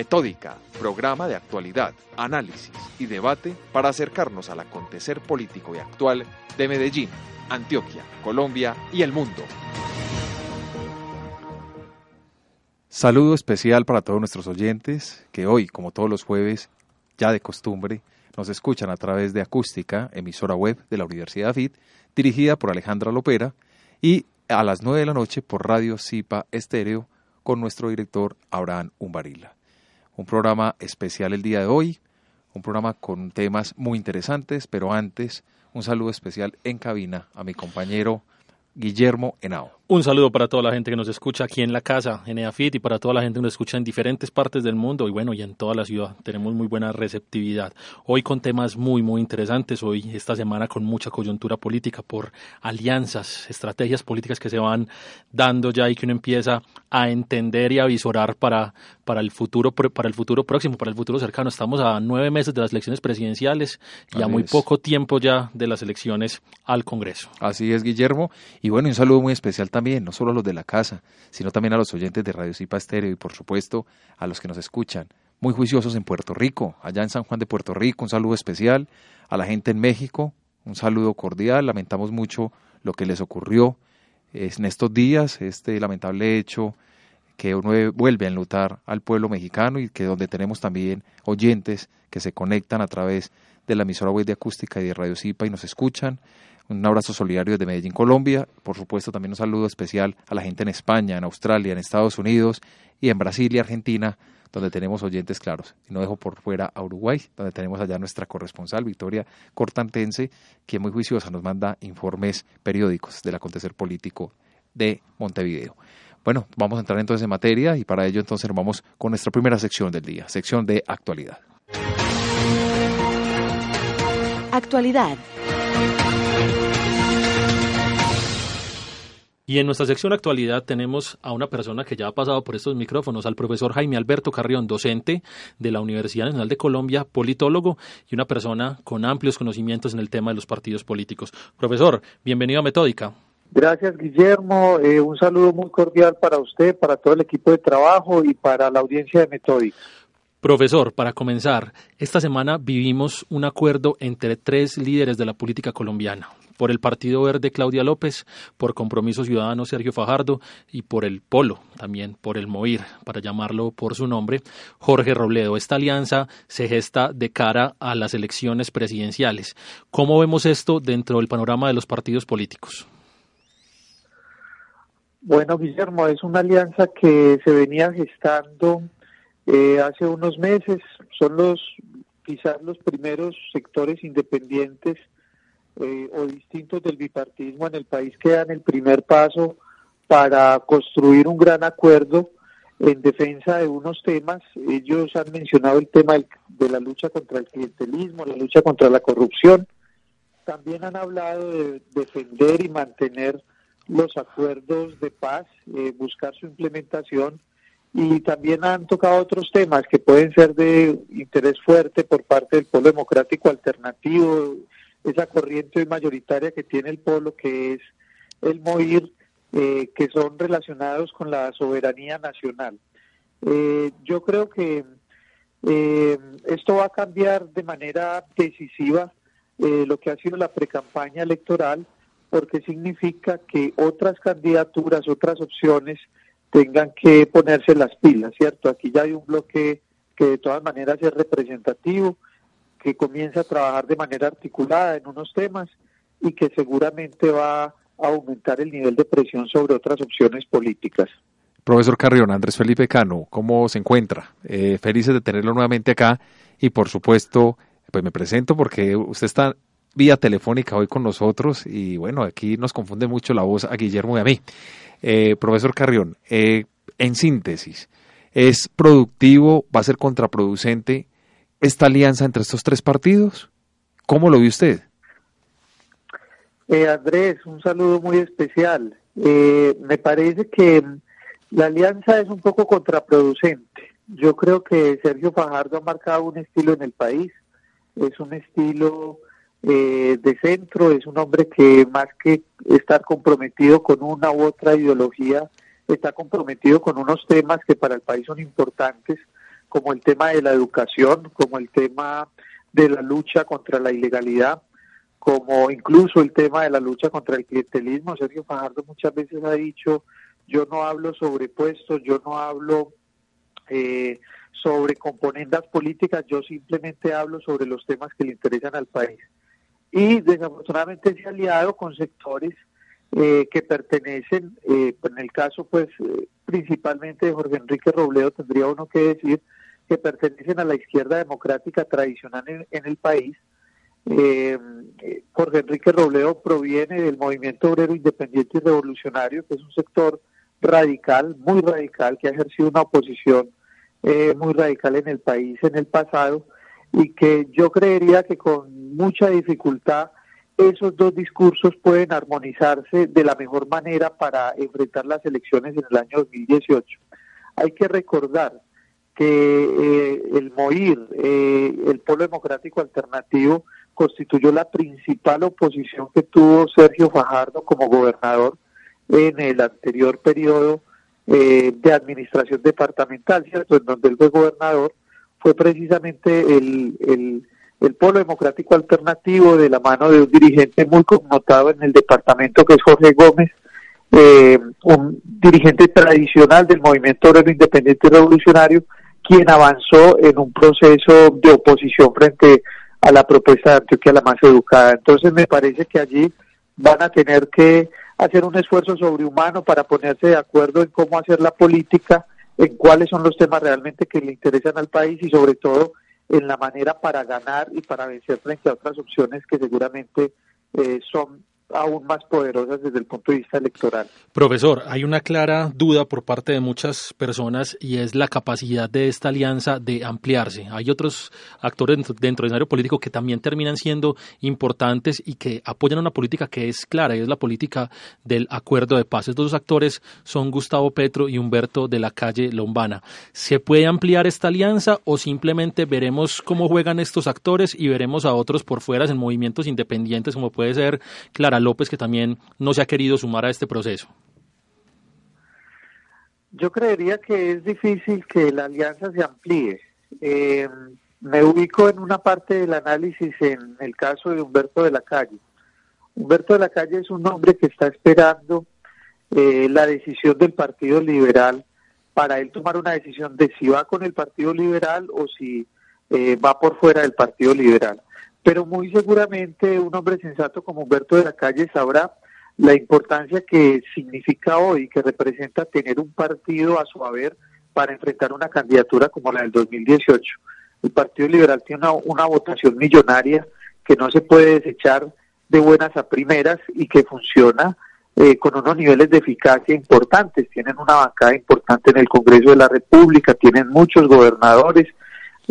Metódica, programa de actualidad, análisis y debate para acercarnos al acontecer político y actual de Medellín, Antioquia, Colombia y el mundo. Saludo especial para todos nuestros oyentes que hoy, como todos los jueves, ya de costumbre, nos escuchan a través de Acústica, emisora web de la Universidad FIT, dirigida por Alejandra Lopera, y a las 9 de la noche por Radio Zipa Estéreo con nuestro director Abraham Umbarila. Un programa especial el día de hoy, un programa con temas muy interesantes, pero antes un saludo especial en cabina a mi compañero Guillermo Henao. Un saludo para toda la gente que nos escucha aquí en la casa, en EAFIT, y para toda la gente que nos escucha en diferentes partes del mundo y bueno, y en toda la ciudad. Tenemos muy buena receptividad. Hoy con temas muy, muy interesantes. Hoy, esta semana, con mucha coyuntura política por alianzas, estrategias políticas que se van dando ya y que uno empieza a entender y a visorar para, para, el, futuro, para el futuro próximo, para el futuro cercano. Estamos a nueve meses de las elecciones presidenciales y a muy poco tiempo ya de las elecciones al Congreso. Así es, Guillermo. Y bueno, un saludo muy especial también no solo a los de la casa, sino también a los oyentes de Radio Cipa Estéreo y por supuesto a los que nos escuchan. Muy juiciosos en Puerto Rico, allá en San Juan de Puerto Rico, un saludo especial a la gente en México, un saludo cordial, lamentamos mucho lo que les ocurrió en estos días, este lamentable hecho que uno vuelve a enlutar al pueblo mexicano y que donde tenemos también oyentes que se conectan a través de la emisora web de acústica y de Radio Cipa y nos escuchan. Un abrazo solidario desde Medellín, Colombia. Por supuesto, también un saludo especial a la gente en España, en Australia, en Estados Unidos y en Brasil y Argentina, donde tenemos oyentes claros. Y no dejo por fuera a Uruguay, donde tenemos allá nuestra corresponsal, Victoria Cortantense, quien muy juiciosa nos manda informes periódicos del acontecer político de Montevideo. Bueno, vamos a entrar entonces en materia y para ello entonces vamos con nuestra primera sección del día, sección de actualidad. Actualidad. Y en nuestra sección actualidad tenemos a una persona que ya ha pasado por estos micrófonos, al profesor Jaime Alberto Carrión, docente de la Universidad Nacional de Colombia, politólogo y una persona con amplios conocimientos en el tema de los partidos políticos. Profesor, bienvenido a Metódica. Gracias, Guillermo. Eh, un saludo muy cordial para usted, para todo el equipo de trabajo y para la audiencia de Metódica. Profesor, para comenzar, esta semana vivimos un acuerdo entre tres líderes de la política colombiana, por el Partido Verde Claudia López, por Compromiso Ciudadano Sergio Fajardo y por el Polo, también por el MOIR, para llamarlo por su nombre, Jorge Robledo. Esta alianza se gesta de cara a las elecciones presidenciales. ¿Cómo vemos esto dentro del panorama de los partidos políticos? Bueno, Guillermo, es una alianza que se venía gestando eh, hace unos meses. Son los quizás los primeros sectores independientes eh, o distintos del bipartidismo en el país que dan el primer paso para construir un gran acuerdo en defensa de unos temas. Ellos han mencionado el tema de la lucha contra el clientelismo, la lucha contra la corrupción. También han hablado de defender y mantener los acuerdos de paz, eh, buscar su implementación y también han tocado otros temas que pueden ser de interés fuerte por parte del Polo Democrático Alternativo, esa corriente mayoritaria que tiene el polo, que es el MOIR, eh, que son relacionados con la soberanía nacional. Eh, yo creo que eh, esto va a cambiar de manera decisiva lo que ha sido la precampaña electoral, porque significa que otras candidaturas, otras opciones tengan que ponerse las pilas, ¿cierto? Aquí ya hay un bloque que de todas maneras es representativo, que comienza a trabajar de manera articulada en unos temas y que seguramente va a aumentar el nivel de presión sobre otras opciones políticas. Profesor Carrión, Andrés Felipe Cano, ¿cómo se encuentra? Eh, felices de tenerlo nuevamente acá y por supuesto, pues me presento porque usted está vía telefónica hoy con nosotros y bueno, aquí nos confunde mucho la voz a Guillermo y a mí. Eh, profesor Carrión, eh, en síntesis, ¿es productivo, va a ser contraproducente esta alianza entre estos tres partidos? ¿Cómo lo ve usted? Eh, Andrés, un saludo muy especial. Eh, me parece que la alianza es un poco contraproducente. Yo creo que Sergio Fajardo ha marcado un estilo en el país. Es un estilo eh, de centro, es un hombre que más que estar comprometido con una u otra ideología, está comprometido con unos temas que para el país son importantes como el tema de la educación, como el tema de la lucha contra la ilegalidad, como incluso el tema de la lucha contra el clientelismo. Sergio Fajardo muchas veces ha dicho, yo no hablo sobre puestos, yo no hablo eh, sobre componendas políticas, yo simplemente hablo sobre los temas que le interesan al país. Y desafortunadamente se ha aliado con sectores eh, que pertenecen, eh, en el caso pues eh, principalmente de Jorge Enrique Robledo, tendría uno que decir que pertenecen a la izquierda democrática tradicional en, el país. Jorge Enrique Robledo proviene del movimiento obrero independiente y revolucionario, que es un sector radical, muy radical, que ha ejercido una oposición muy radical en el país en el pasado y que yo creería que con mucha dificultad esos dos discursos pueden armonizarse de la mejor manera para enfrentar las elecciones en el año 2018. Hay que recordar que eh, el MOIR, eh, el Polo Democrático Alternativo, constituyó la principal oposición que tuvo Sergio Fajardo como gobernador en el anterior periodo eh, de administración departamental, ¿cierto? En donde él fue gobernador, fue precisamente el, el Polo Democrático Alternativo de la mano de un dirigente muy connotado en el departamento que es Jorge Gómez, eh, un dirigente tradicional del movimiento obrero independiente y revolucionario, quien avanzó en un proceso de oposición frente a la propuesta de Antioquia la más educada. Entonces me parece que allí van a tener que hacer un esfuerzo sobrehumano para ponerse de acuerdo en cómo hacer la política, en cuáles son los temas realmente que le interesan al país y sobre todo en la manera para ganar y para vencer frente a otras opciones que seguramente eh, son aún más poderosas desde el punto de vista electoral. Profesor, hay una clara duda por parte de muchas personas y es la capacidad de esta alianza de ampliarse. Hay otros actores dentro, del escenario político que también terminan siendo importantes y que apoyan una política que es clara y es la política del acuerdo de paz. Estos dos actores son Gustavo Petro y Humberto de la calle Lombana. ¿Se puede ampliar esta alianza o simplemente veremos cómo juegan estos actores y veremos a otros por fuera en movimientos independientes como puede ser Clara López, que también no se ha querido sumar a este proceso? Yo creería que es difícil que la alianza se amplíe. Eh, me ubico en una parte del análisis en el caso de Humberto de la Calle. Humberto de la Calle es un hombre que está esperando eh, la decisión del Partido Liberal para él tomar una decisión de si va con el Partido Liberal o si eh, va por fuera del Partido Liberal pero muy seguramente un hombre sensato como Humberto de la Calle sabrá la importancia que significa hoy, que representa tener un partido a su haber para enfrentar una candidatura como la del 2018. El Partido Liberal tiene una, votación millonaria que no se puede desechar de buenas a primeras y que funciona eh, con unos niveles de eficacia importantes. Tienen una bancada importante en el Congreso de la República, tienen muchos gobernadores,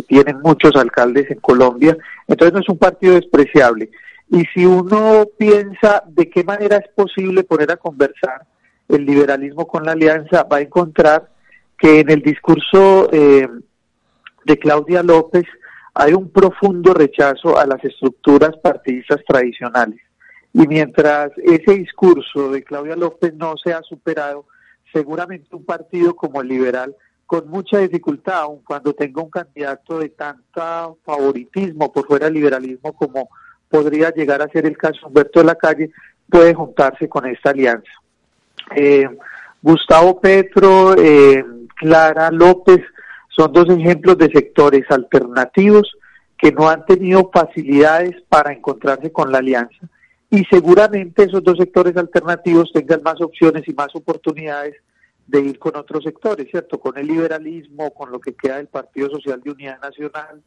tienen muchos alcaldes en Colombia, entonces no es un partido despreciable. Y si uno piensa de qué manera es posible poner a conversar el liberalismo con la alianza, va a encontrar que en el discurso eh, de Claudia López hay un profundo rechazo a las estructuras partidistas tradicionales. Y mientras ese discurso de Claudia López no se ha superado, seguramente un partido como el liberal con mucha dificultad, aun cuando tenga un candidato de tanta favoritismo por fuera del liberalismo como podría llegar a ser el caso Humberto de la Calle, puede juntarse con esta alianza. Eh, Gustavo Petro, eh, Clara López, son dos ejemplos de sectores alternativos que no han tenido facilidades para encontrarse con la alianza. Y seguramente esos dos sectores alternativos tengan más opciones y más oportunidades de ir con otros sectores, ¿cierto? Con el liberalismo, con lo que queda del Partido Social de Unidad Nacional.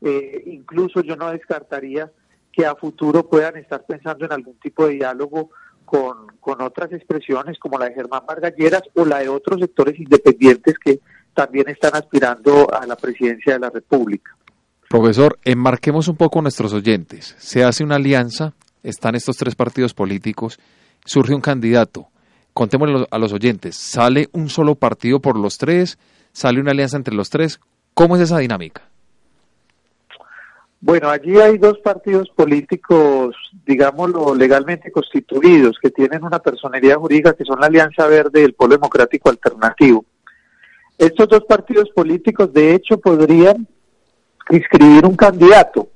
Eh, incluso yo no descartaría que a futuro puedan estar pensando en algún tipo de diálogo con, con otras expresiones como la de Germán Margalleras o la de otros sectores independientes que también están aspirando a la presidencia de la República. Profesor, enmarquemos un poco a nuestros oyentes. Se hace una alianza, están estos tres partidos políticos, surge un candidato contémosle a los oyentes, ¿sale un solo partido por los tres? ¿Sale una alianza entre los tres? ¿Cómo es esa dinámica? Bueno, allí hay dos partidos políticos, digámoslo, legalmente constituidos, que tienen una personería jurídica, que son la Alianza Verde y el Polo Democrático Alternativo. Estos dos partidos políticos, de hecho, podrían inscribir un candidato.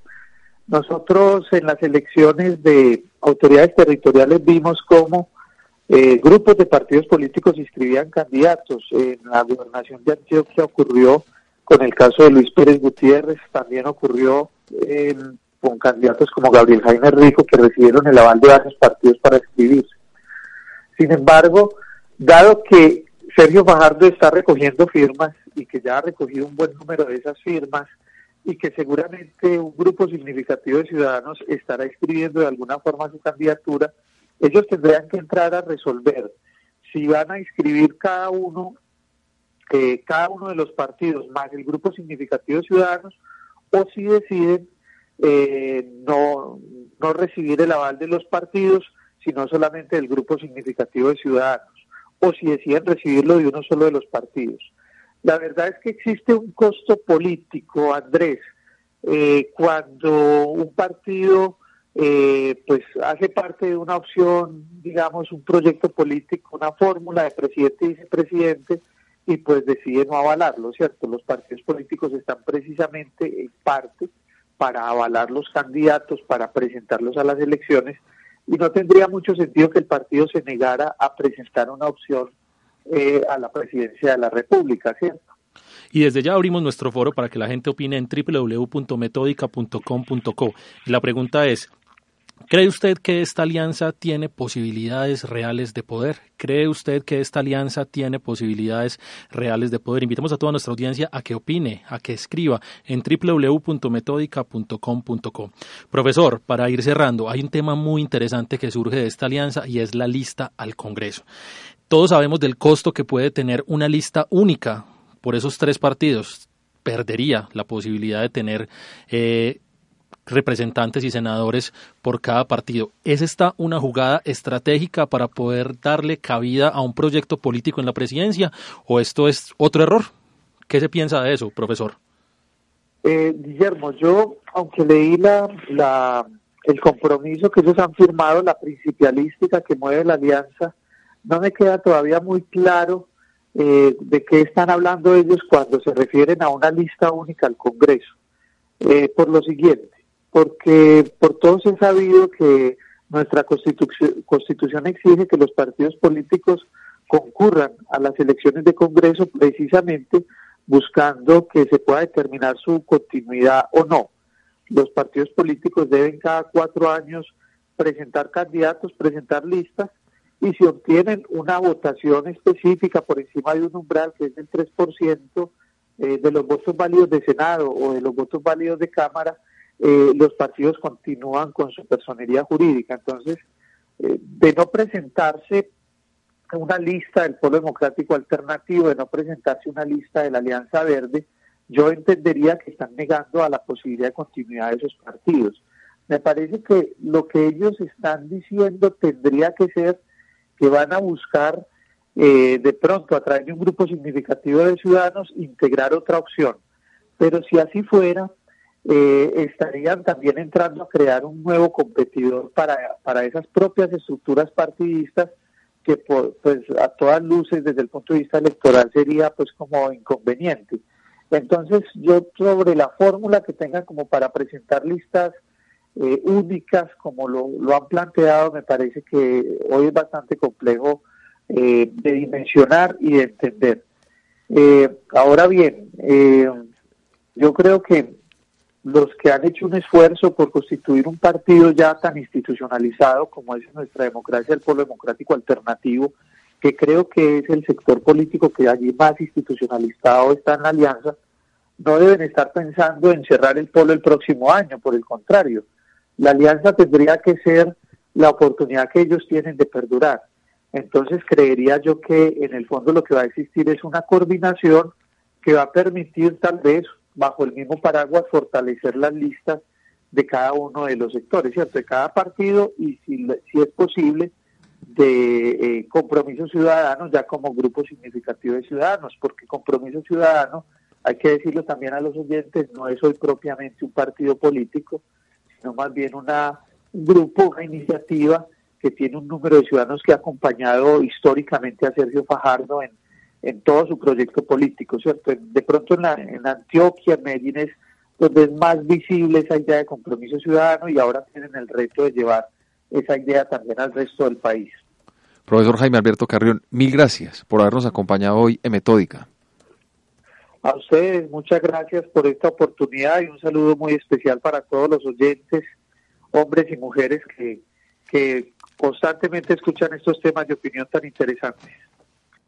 Nosotros en las elecciones de autoridades territoriales vimos cómo eh, grupos de partidos políticos inscribían candidatos. En la gobernación de Antioquia ocurrió con el caso de Luis Pérez Gutiérrez, también ocurrió con candidatos como Gabriel Jaime Rico que recibieron el aval de varios partidos para inscribirse. Sin embargo, dado que Sergio Fajardo está recogiendo firmas y que ya ha recogido un buen número de esas firmas y que seguramente un grupo significativo de ciudadanos estará escribiendo de alguna forma su candidatura, ellos tendrán que entrar a resolver si van a inscribir cada uno, eh, cada uno de los partidos más el grupo significativo de ciudadanos o si deciden eh, no, no recibir el aval de los partidos, sino solamente del grupo significativo de ciudadanos o si deciden recibirlo de uno solo de los partidos. La verdad es que existe un costo político, Andrés, eh, cuando un partido eh, pues hace parte de una opción, digamos, un proyecto político, una fórmula de presidente y vicepresidente, y pues decide no avalarlo, ¿cierto? Los partidos políticos están precisamente en parte para avalar los candidatos, para presentarlos a las elecciones, y no tendría mucho sentido que el partido se negara a presentar una opción eh, a la presidencia de la República, ¿cierto? Y desde ya abrimos nuestro foro para que la gente opine en www.metódica.com.co. La pregunta es, ¿Cree usted que esta alianza tiene posibilidades reales de poder? ¿Cree usted que esta alianza tiene posibilidades reales de poder? Invitamos a toda nuestra audiencia a que opine, a que escriba en www.metódica.com.co. Profesor, para ir cerrando, hay un tema muy interesante que surge de esta alianza y es la lista al Congreso. Todos sabemos del costo que puede tener una lista única por esos tres partidos. Perdería la posibilidad de tener eh, representantes y senadores por cada partido. ¿Es esta una jugada estratégica para poder darle cabida a un proyecto político en la presidencia o esto es otro error? ¿Qué se piensa de eso, profesor? Eh, Guillermo, yo, aunque leí la, la, el compromiso que ellos han firmado, la principalística que mueve la alianza, no me queda todavía muy claro eh, de qué están hablando ellos cuando se refieren a una lista única al Congreso. Eh, por lo siguiente, porque por todos he sabido que nuestra constitución, constitución exige que los partidos políticos concurran a las elecciones de Congreso precisamente buscando que se pueda determinar su continuidad o no. Los partidos políticos deben cada cuatro años presentar candidatos, presentar listas y si obtienen una votación específica por encima de un umbral que es del 3% eh, de los votos válidos de Senado o de los votos válidos de Cámara, eh, los partidos continúan con su personería jurídica. Entonces, eh, de no presentarse una lista del Polo Democrático Alternativo, de no presentarse una lista de la Alianza Verde, yo entendería que están negando a la posibilidad de continuidad de esos partidos. Me parece que lo que ellos están diciendo tendría que ser que van a buscar eh, de pronto a través de un grupo significativo de ciudadanos integrar otra opción. Pero si así fuera, eh, estarían también entrando a crear un nuevo competidor para, para esas propias estructuras partidistas que pues a todas luces desde el punto de vista electoral sería pues como inconveniente. Entonces yo sobre la fórmula que tengan como para presentar listas eh, únicas como lo, lo, han planteado me parece que hoy es bastante complejo eh, de dimensionar y de entender. ahora bien, yo creo que los que han hecho un esfuerzo por constituir un partido ya tan institucionalizado como es nuestra democracia, el Pueblo Democrático Alternativo, que creo que es el sector político que allí más institucionalizado está en la alianza, no deben estar pensando en cerrar el polo el próximo año, por el contrario, la alianza tendría que ser la oportunidad que ellos tienen de perdurar. Entonces creería yo que en el fondo lo que va a existir es una coordinación que va a permitir tal vez bajo el mismo paraguas fortalecer las listas de cada uno de los sectores, ¿cierto? De cada partido y si, si es posible de eh, compromiso ciudadano ya como grupo significativo de ciudadanos, porque compromiso ciudadano, hay que decirlo también a los oyentes, no es hoy propiamente un partido político, sino más bien una, un grupo, una iniciativa que tiene un número de ciudadanos que ha acompañado históricamente a Sergio Fajardo en en todo su proyecto político, ¿cierto? De pronto en, la, en Antioquia, en Medellín es donde es más visible esa idea de compromiso ciudadano y ahora tienen el reto de llevar esa idea también al resto del país. Profesor Jaime Alberto Carrión, mil gracias por habernos acompañado hoy en Metódica. A ustedes, muchas gracias por esta oportunidad y un saludo muy especial para todos los oyentes, hombres y mujeres que, que constantemente escuchan estos temas de opinión tan interesantes.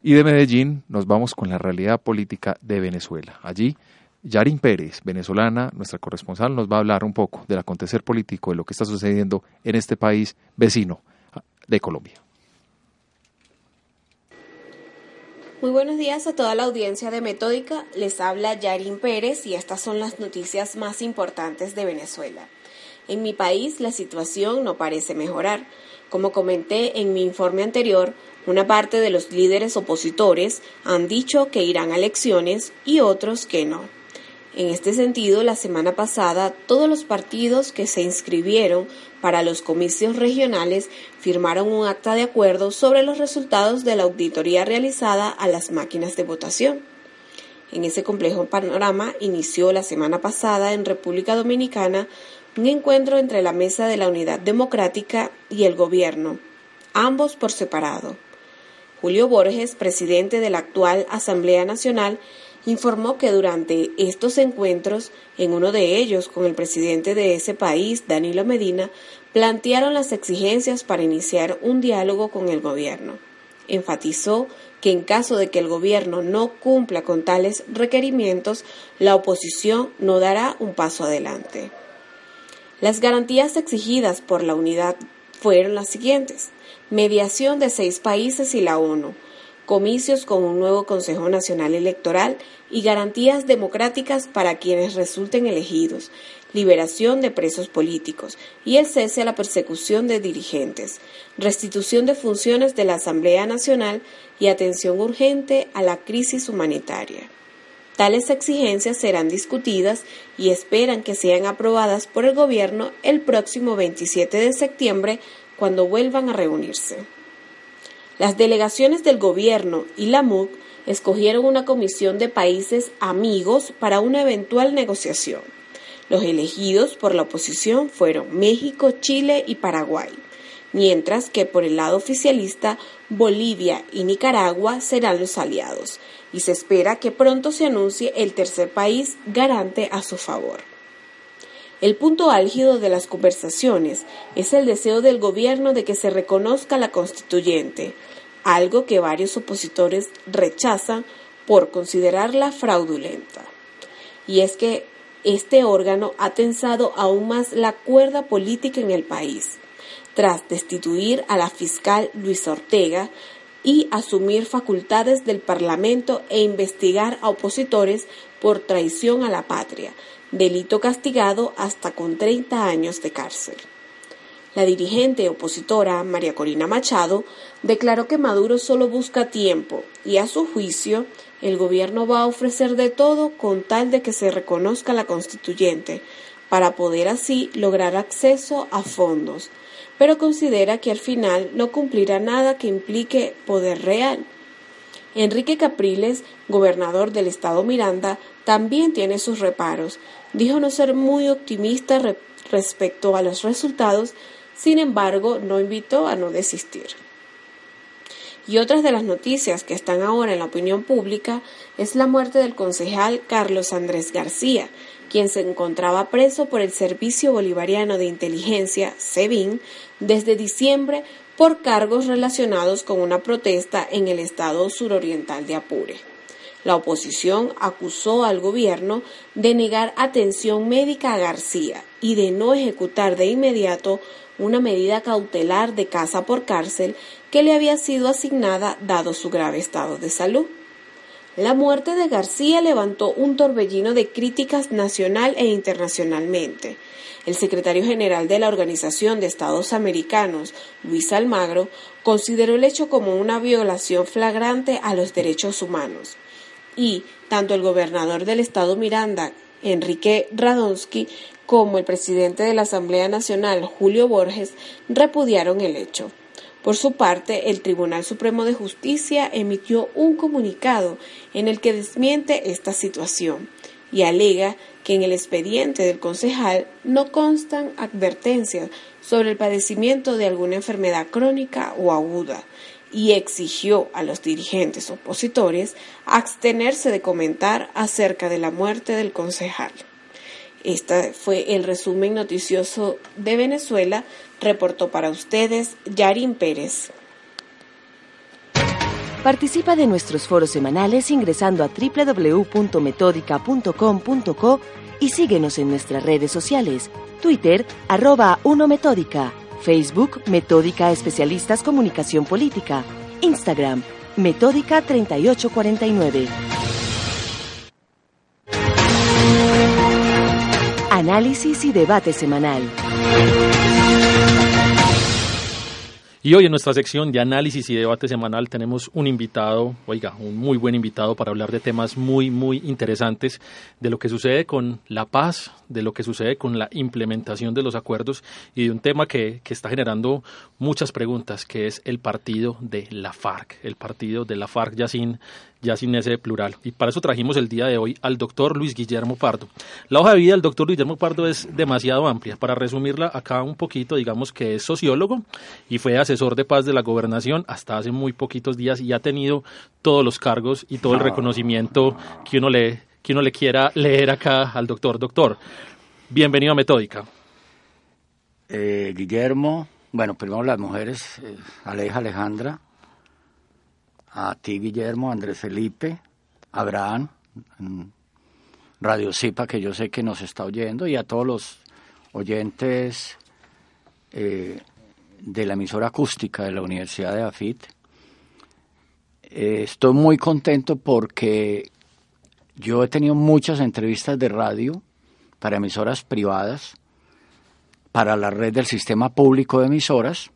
Y de Medellín nos vamos con la realidad política de Venezuela. Allí, Yarin Pérez, venezolana, nuestra corresponsal, nos va a hablar un poco del acontecer político, de lo que está sucediendo en este país vecino de Colombia. Muy buenos días a toda la audiencia de Metódica. Les habla Yarin Pérez y estas son las noticias más importantes de Venezuela. En mi país la situación no parece mejorar. Como comenté en mi informe anterior, una parte de los líderes opositores han dicho que irán a elecciones y otros que no. En este sentido, la semana pasada, todos los partidos que se inscribieron para los comicios regionales firmaron un acta de acuerdo sobre los resultados de la auditoría realizada a las máquinas de votación. En ese complejo panorama inició la semana pasada en República Dominicana un encuentro entre la Mesa de la Unidad Democrática y el Gobierno, ambos por separado. Julio Borges, presidente de la actual Asamblea Nacional, informó que durante estos encuentros, en uno de ellos con el presidente de ese país, Danilo Medina, plantearon las exigencias para iniciar un diálogo con el gobierno. Enfatizó que en caso de que el gobierno no cumpla con tales requerimientos, la oposición no dará un paso adelante. Las garantías exigidas por la unidad fueron las siguientes. Mediación de seis países y la ONU, comicios con un nuevo Consejo Nacional Electoral y garantías democráticas para quienes resulten elegidos, liberación de presos políticos y el cese a la persecución de dirigentes, restitución de funciones de la Asamblea Nacional y atención urgente a la crisis humanitaria. Tales exigencias serán discutidas y esperan que sean aprobadas por el Gobierno el próximo 27 de septiembre cuando vuelvan a reunirse. Las delegaciones del gobierno y la MUC escogieron una comisión de países amigos para una eventual negociación. Los elegidos por la oposición fueron México, Chile y Paraguay, mientras que por el lado oficialista Bolivia y Nicaragua serán los aliados, y se espera que pronto se anuncie el tercer país garante a su favor. El punto álgido de las conversaciones es el deseo del gobierno de que se reconozca la constituyente, algo que varios opositores rechazan por considerarla fraudulenta. Y es que este órgano ha tensado aún más la cuerda política en el país, tras destituir a la fiscal Luis Ortega y asumir facultades del Parlamento e investigar a opositores por traición a la patria, delito castigado hasta con 30 años de cárcel. La dirigente opositora María Corina Machado declaró que Maduro solo busca tiempo y a su juicio el gobierno va a ofrecer de todo con tal de que se reconozca la constituyente para poder así lograr acceso a fondos, pero considera que al final no cumplirá nada que implique poder real. Enrique Capriles, gobernador del estado Miranda, también tiene sus reparos. Dijo no ser muy optimista respecto a los resultados sin embargo, no invitó a no desistir. Y otras de las noticias que están ahora en la opinión pública es la muerte del concejal Carlos Andrés García, quien se encontraba preso por el Servicio Bolivariano de Inteligencia, SEBIN, desde diciembre por cargos relacionados con una protesta en el estado suroriental de Apure. La oposición acusó al gobierno de negar atención médica a García y de no ejecutar de inmediato una medida cautelar de casa por cárcel que le había sido asignada dado su grave estado de salud. La muerte de García levantó un torbellino de críticas nacional e internacionalmente. El secretario general de la Organización de Estados Americanos, Luis Almagro, consideró el hecho como una violación flagrante a los derechos humanos. Y tanto el gobernador del estado Miranda, Enrique Radonsky, como el presidente de la Asamblea Nacional, Julio Borges, repudiaron el hecho. Por su parte, el Tribunal Supremo de Justicia emitió un comunicado en el que desmiente esta situación y alega que en el expediente del concejal no constan advertencias sobre el padecimiento de alguna enfermedad crónica o aguda y exigió a los dirigentes opositores abstenerse de comentar acerca de la muerte del concejal. Este fue el resumen noticioso de Venezuela. Reportó para ustedes Yarin Pérez. Participa de nuestros foros semanales ingresando a www.metódica.com.co y síguenos en nuestras redes sociales. Twitter, arroba 1Metódica. Facebook, Metódica Especialistas Comunicación Política. Instagram, Metódica 3849. Análisis y debate semanal. Y hoy en nuestra sección de análisis y debate semanal tenemos un invitado, oiga, un muy buen invitado para hablar de temas muy, muy interesantes, de lo que sucede con la paz, de lo que sucede con la implementación de los acuerdos y de un tema que, que está generando muchas preguntas, que es el partido de la FARC, el partido de la FARC ya sin ya sin ese plural. Y para eso trajimos el día de hoy al doctor Luis Guillermo Pardo. La hoja de vida del doctor Luis Guillermo Pardo es demasiado amplia. Para resumirla acá un poquito, digamos que es sociólogo y fue asesor de paz de la gobernación hasta hace muy poquitos días y ha tenido todos los cargos y todo el reconocimiento que uno le, que uno le quiera leer acá al doctor. Doctor, bienvenido a Metódica. Eh, Guillermo, bueno, primero las mujeres, eh, Aleja Alejandra, a ti, Guillermo, Andrés Felipe, Abraham, Radio Zipa, que yo sé que nos está oyendo, y a todos los oyentes eh, de la emisora acústica de la Universidad de AFIT. Eh, estoy muy contento porque yo he tenido muchas entrevistas de radio para emisoras privadas, para la red del sistema público de emisoras,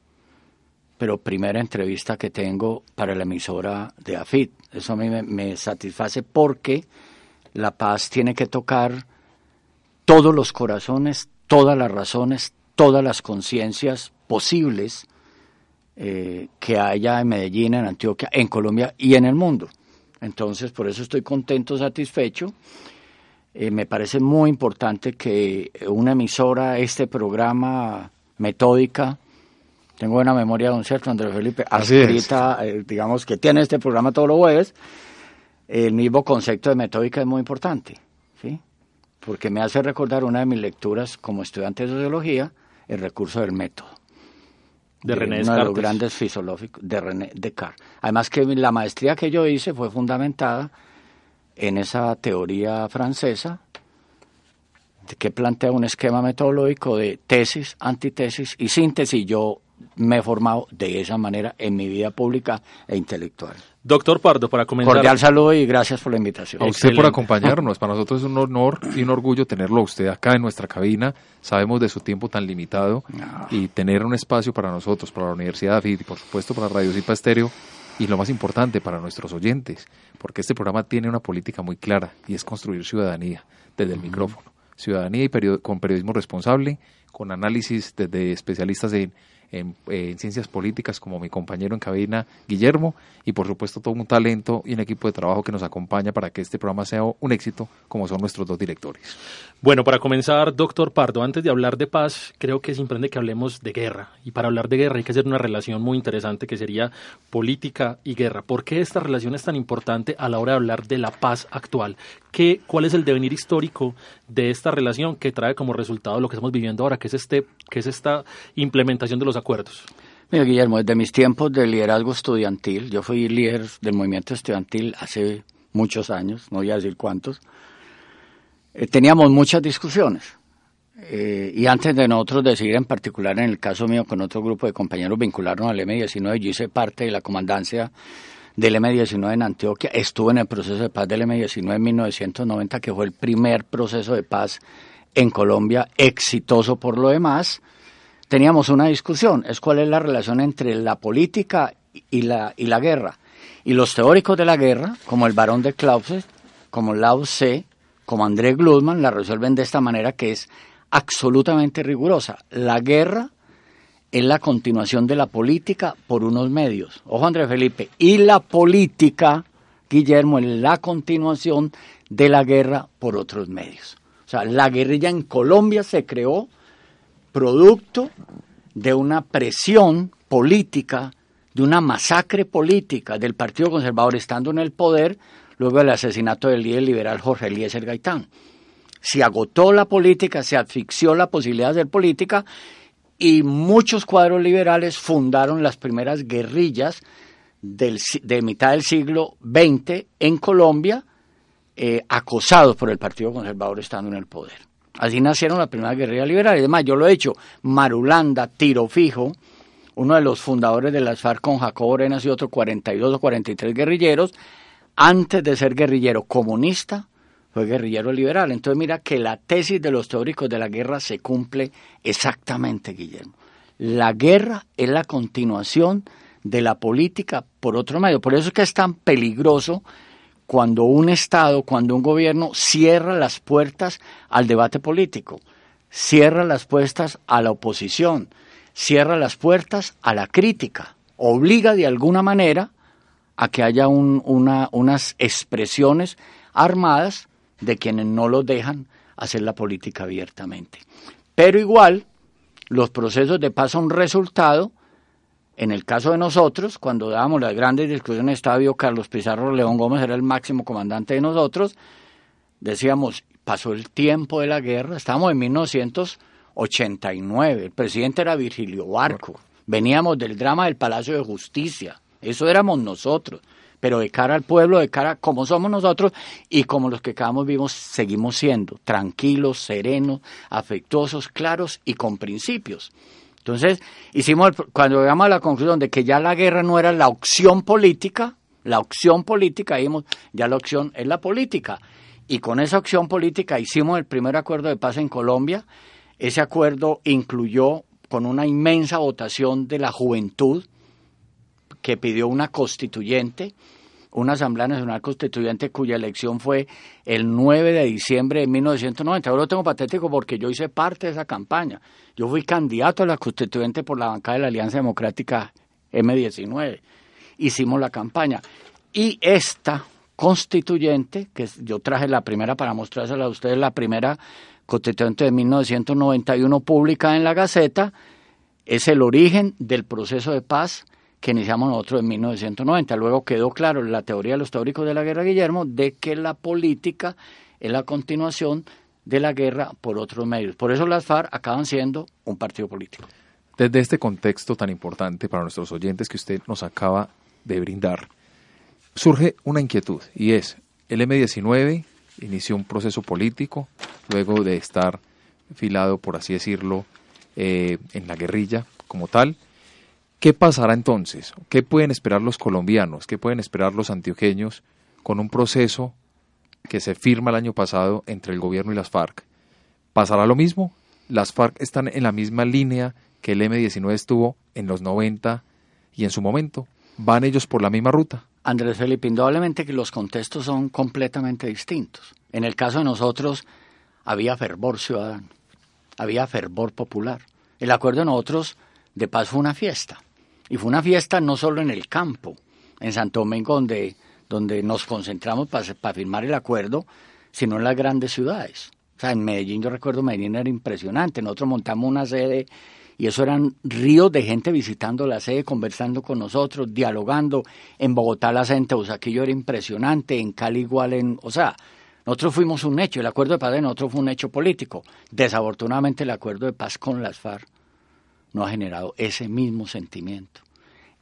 pero primera entrevista que tengo para la emisora de AFIT. Eso a mí me, satisface porque la paz tiene que tocar todos los corazones, todas las razones, todas las conciencias posibles eh, que haya en Medellín, en Antioquia, en Colombia y en el mundo. Entonces, por eso estoy contento, satisfecho. Eh, me parece muy importante que una emisora, este programa metódica, tengo buena memoria, don cierto Andrés Felipe, escrita, eh, digamos que tiene este programa todos los jueves, el mismo concepto de metódica es muy importante, ¿sí? Porque me hace recordar una de mis lecturas como estudiante de sociología, el recurso del método. De, René Descartes. Uno de los grandes filosóficos de René Descartes. Además que la maestría que yo hice fue fundamentada en esa teoría francesa que plantea un esquema metodológico de tesis, antitesis y síntesis. Yo me he formado de esa manera en mi vida pública e intelectual. Doctor Pardo, para comenzar. Cordial saludo y gracias por la invitación. A usted por acompañarnos. Para nosotros es un honor y un orgullo tenerlo a usted acá en nuestra cabina. Sabemos de su tiempo tan limitado y tener un espacio para nosotros, para la Universidad de AFIT y por supuesto para Radio Zipa Estéreo y lo más importante para nuestros oyentes, porque este programa tiene una política muy clara y es construir ciudadanía desde el micrófono. Ciudadanía y con periodismo responsable, con análisis desde especialistas en en, ciencias políticas como mi compañero en cabina Guillermo y por supuesto todo un talento y un equipo de trabajo que nos acompaña para que este programa sea un éxito como son nuestros dos directores. Bueno, para comenzar, doctor Pardo, antes de hablar de paz, creo que es importante que hablemos de guerra y para hablar de guerra hay que hacer una relación muy interesante que sería política y guerra. ¿Por qué esta relación es tan importante a la hora de hablar de la paz actual? ¿Qué, ¿Cuál es el devenir histórico de esta relación que trae como resultado lo que estamos viviendo ahora, que es, este, que es esta implementación de los acuerdos? Mira, Guillermo, desde mis tiempos de liderazgo estudiantil, yo fui líder del movimiento estudiantil hace muchos años, no voy a decir cuántos, eh, teníamos muchas discusiones. Eh, y antes de nosotros decidir, en particular en el caso mío, con otro grupo de compañeros vincularnos al M19, yo hice parte de la comandancia del M19 en Antioquia, estuve en el proceso de paz del M19 en 1990, que fue el primer proceso de paz en Colombia, exitoso por lo demás, teníamos una discusión, es cuál es la relación entre la política y la, y la guerra. Y los teóricos de la guerra, como el barón de Clausewitz, como Lao Tse, como André Gluzman, la resuelven de esta manera que es absolutamente rigurosa. La guerra es la continuación de la política por unos medios. Ojo, Andrés Felipe. Y la política, Guillermo, es la continuación de la guerra por otros medios. O sea, la guerrilla en Colombia se creó producto de una presión política, de una masacre política del Partido Conservador estando en el poder luego del asesinato del líder liberal Jorge Eliezer Gaitán. Se agotó la política, se asfixió la posibilidad de hacer política y muchos cuadros liberales fundaron las primeras guerrillas del, de mitad del siglo XX en Colombia, eh, acosados por el Partido Conservador estando en el poder. Así nacieron las primeras guerrillas liberales. Además, yo lo he hecho. Marulanda, Tiro Fijo, uno de los fundadores de las FARC con Jacobo Arenas y otros 42 o 43 guerrilleros, antes de ser guerrillero comunista, fue guerrillero liberal. Entonces mira que la tesis de los teóricos de la guerra se cumple exactamente, Guillermo. La guerra es la continuación de la política por otro medio. Por eso es que es tan peligroso cuando un Estado, cuando un gobierno cierra las puertas al debate político, cierra las puertas a la oposición, cierra las puertas a la crítica, obliga de alguna manera a que haya unas expresiones armadas de quienes no los dejan hacer la política abiertamente. Pero igual, los procesos de paz son resultado, en el caso de nosotros, cuando dábamos las grandes discusiones estadio, Carlos Pizarro León Gómez era el máximo comandante de nosotros, decíamos, pasó el tiempo de la guerra, estamos en 1989, el presidente era Virgilio Barco, veníamos del drama del Palacio de Justicia, eso éramos nosotros pero de cara al pueblo, de cara como somos nosotros y como los que quedamos vivos seguimos siendo, tranquilos, serenos, afectuosos, claros y con principios. Entonces, hicimos, cuando llegamos a la conclusión de que ya la guerra no era la opción política, la opción política, dijimos, ya la opción es la política. Y con esa opción política hicimos el primer acuerdo de paz en Colombia. Ese acuerdo incluyó con una inmensa votación de la juventud, que pidió una constituyente, una Asamblea Nacional Constituyente cuya elección fue el 9 de diciembre de 1990. Ahora lo tengo patético porque yo hice parte de esa campaña. Yo fui candidato a la constituyente por la bancada de la Alianza Democrática M19. Hicimos la campaña. Y esta constituyente, que yo traje la primera para mostrársela a ustedes, la primera constituyente de 1991 pública en la Gaceta, es el origen del proceso de paz que iniciamos nosotros en 1990. Luego quedó claro la teoría de los teóricos de la guerra, Guillermo, de que la política es la continuación de la guerra por otros medios. Por eso las FARC acaban siendo un partido político. Desde este contexto tan importante para nuestros oyentes que usted nos acaba de brindar, surge una inquietud y es, el M-19 inició un proceso político luego de estar filado, por así decirlo, eh, en la guerrilla como tal, ¿Qué pasará entonces? ¿Qué pueden esperar los colombianos? ¿Qué pueden esperar los antioqueños con un proceso que se firma el año pasado entre el gobierno y las FARC? ¿Pasará lo mismo? ¿Las FARC están en la misma línea que el M-19 estuvo en los 90 y en su momento? ¿Van ellos por la misma ruta? Andrés Felipe, indudablemente que los contextos son completamente distintos. En el caso de nosotros había fervor ciudadano, había fervor popular. El acuerdo de nosotros de paz fue una fiesta. Y fue una fiesta no solo en el campo, en Santo Domingo, donde, donde nos concentramos para firmar el acuerdo, sino en las grandes ciudades. O sea, en Medellín, yo recuerdo, Medellín era impresionante. Nosotros montamos una sede y eso eran ríos de gente visitando la sede, conversando con nosotros, dialogando. En Bogotá la sede en Teusaquillo era impresionante, en Cali igual, en, o sea, nosotros fuimos un hecho, el acuerdo de paz de nosotros fue un hecho político. Desafortunadamente el acuerdo de paz con las FARC no ha generado ese mismo sentimiento,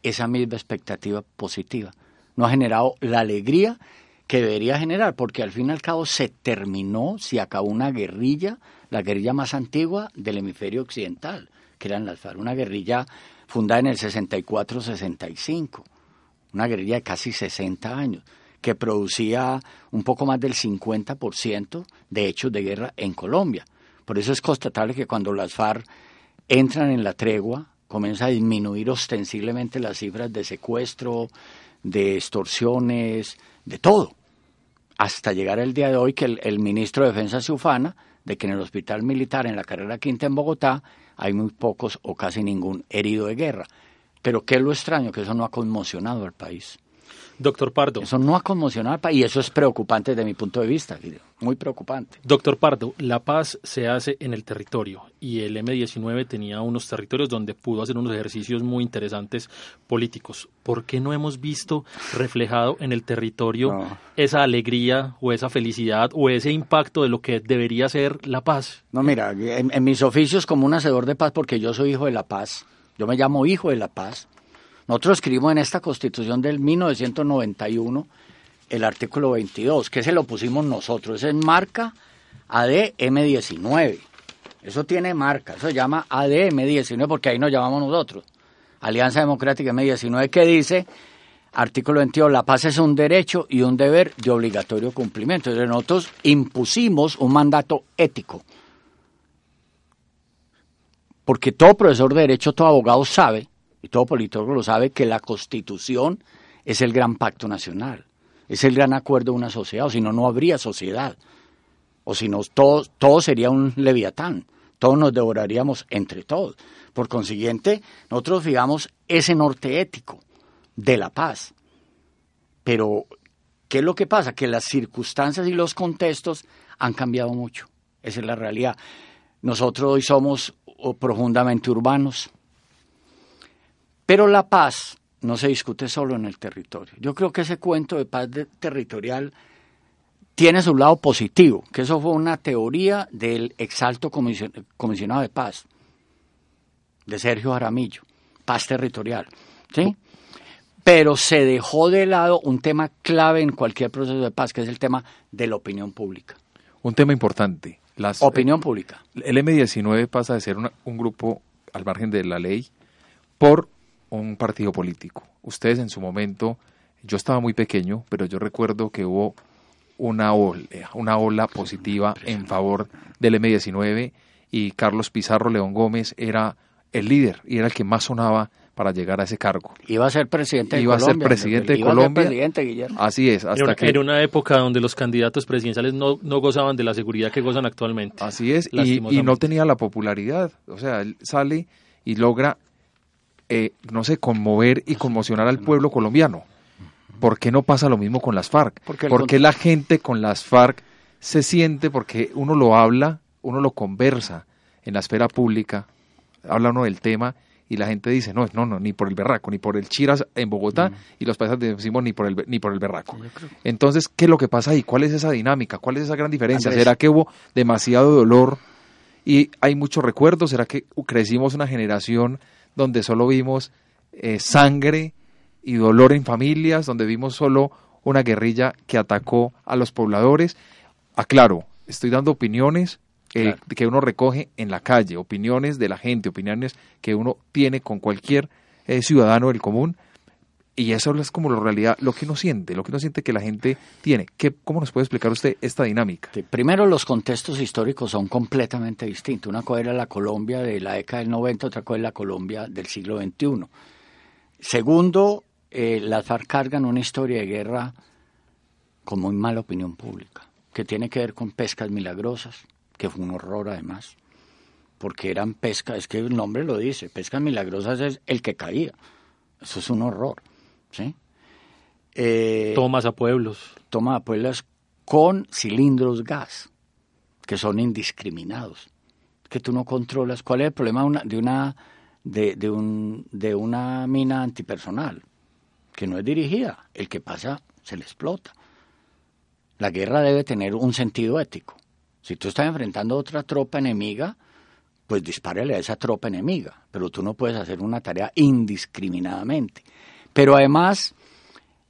esa misma expectativa positiva. No ha generado la alegría que debería generar, porque al fin y al cabo se terminó, se acabó una guerrilla, la guerrilla más antigua del hemisferio occidental, que eran las FARC, una guerrilla fundada en el 64-65, una guerrilla de casi 60 años, que producía un poco más del 50% de hechos de guerra en Colombia. Por eso es constatable que cuando las FARC entran en la tregua, comienza a disminuir ostensiblemente las cifras de secuestro, de extorsiones, de todo, hasta llegar el día de hoy que el, ministro de Defensa se ufana de que en el hospital militar en la carrera quinta en Bogotá hay muy pocos o casi ningún herido de guerra. Pero ¿qué es lo extraño? Que eso no ha conmocionado al país. Doctor Pardo. Eso no ha conmocionado al país y eso es preocupante desde mi punto de vista, muy preocupante. Doctor Pardo, la paz se hace en el territorio y el M-19 tenía unos territorios donde pudo hacer unos ejercicios muy interesantes políticos. ¿Por qué no hemos visto reflejado en el territorio esa alegría o esa felicidad o ese impacto de lo que debería ser la paz? No, mira, en, en mis oficios como un hacedor de paz, porque yo soy hijo de la paz, yo me llamo hijo de la paz, nosotros escribimos en esta constitución del 1991 el artículo 22, que se lo pusimos nosotros, es marca ADM19. Eso tiene marca, eso se llama ADM19 porque ahí nos llamamos nosotros. Alianza Democrática M19 que dice, artículo 22, la paz es un derecho y un deber de obligatorio cumplimiento. Entonces nosotros impusimos un mandato ético. Porque todo profesor de derecho, todo abogado sabe y todo politólogo lo sabe, que la constitución es el gran pacto nacional, es el gran acuerdo de una sociedad, o si no, no habría sociedad, o si no, todo, todo sería un leviatán, todos nos devoraríamos entre todos. Por consiguiente, nosotros fijamos ese norte ético de la paz. Pero, ¿qué es lo que pasa? Que las circunstancias y los contextos han cambiado mucho. Esa es la realidad. Nosotros hoy somos profundamente urbanos, pero la paz no se discute solo en el territorio. Yo creo que ese cuento de paz territorial tiene su lado positivo, que eso fue una teoría del exalto comisionado de paz, de Sergio Jaramillo, paz territorial. ¿sí? Pero se dejó de lado un tema clave en cualquier proceso de paz, que es el tema de la opinión pública. Un tema importante. La opinión pública. El M19 pasa de ser un grupo al margen de la ley por un partido político. Ustedes en su momento, yo estaba muy pequeño, pero yo recuerdo que hubo una ola, una ola positiva en favor del M19 y Carlos Pizarro León Gómez era el líder y era el que más sonaba para llegar a ese cargo. Iba a ser presidente de Iba Colombia. a ser presidente de Colombia. Presidente, Así es. Hasta era, que... era una época donde los candidatos presidenciales no, no gozaban de la seguridad que gozan actualmente. Así es, y, y, no tenía la popularidad. O sea, él sale y logra eh, no sé, conmover y conmocionar al pueblo colombiano. ¿Por qué no pasa lo mismo con las FARC? ¿Por qué la gente con las FARC se siente, porque uno lo habla, uno lo conversa en la esfera pública, habla uno del tema y la gente dice, no, no, no, ni por el berraco, ni por el Chiras en Bogotá, y los paisas decimos ni por el ni por el berraco. Entonces, ¿qué es lo que pasa ahí? ¿Cuál es esa dinámica? ¿Cuál es esa gran diferencia? ¿Será que hubo demasiado dolor y hay muchos recuerdos? ¿Será que crecimos una generación donde solo vimos eh, sangre y dolor en familias, donde vimos solo una guerrilla que atacó a los pobladores. Aclaro, estoy dando opiniones eh, que uno recoge en la calle, opiniones de la gente, opiniones que uno tiene con cualquier eh, ciudadano del común, y eso es como la realidad, lo que uno siente, lo que uno siente que la gente tiene. ¿Qué, ¿Cómo nos puede explicar usted esta dinámica? primero, los contextos históricos son completamente distintos. Una cosa era la Colombia de la década del 90, otra cosa es la Colombia del siglo XXI. Segundo, eh, las FARC cargan una historia de guerra con muy mala opinión pública, que tiene que ver con pescas milagrosas, que fue un horror además, porque eran pescas, es que el nombre lo dice, pescas milagrosas es el que caía. Eso es un horror. ¿Sí? Eh, tomas a pueblos. Toma a pueblos con cilindros gas, que son indiscriminados, que tú no controlas. ¿Cuál es el problema de una, de, de, un, de una mina antipersonal? Que no es dirigida. El que pasa se le explota. La guerra debe tener un sentido ético. Si tú estás enfrentando a otra tropa enemiga, pues dispárale a esa tropa enemiga, pero tú no puedes hacer una tarea indiscriminadamente. Pero además,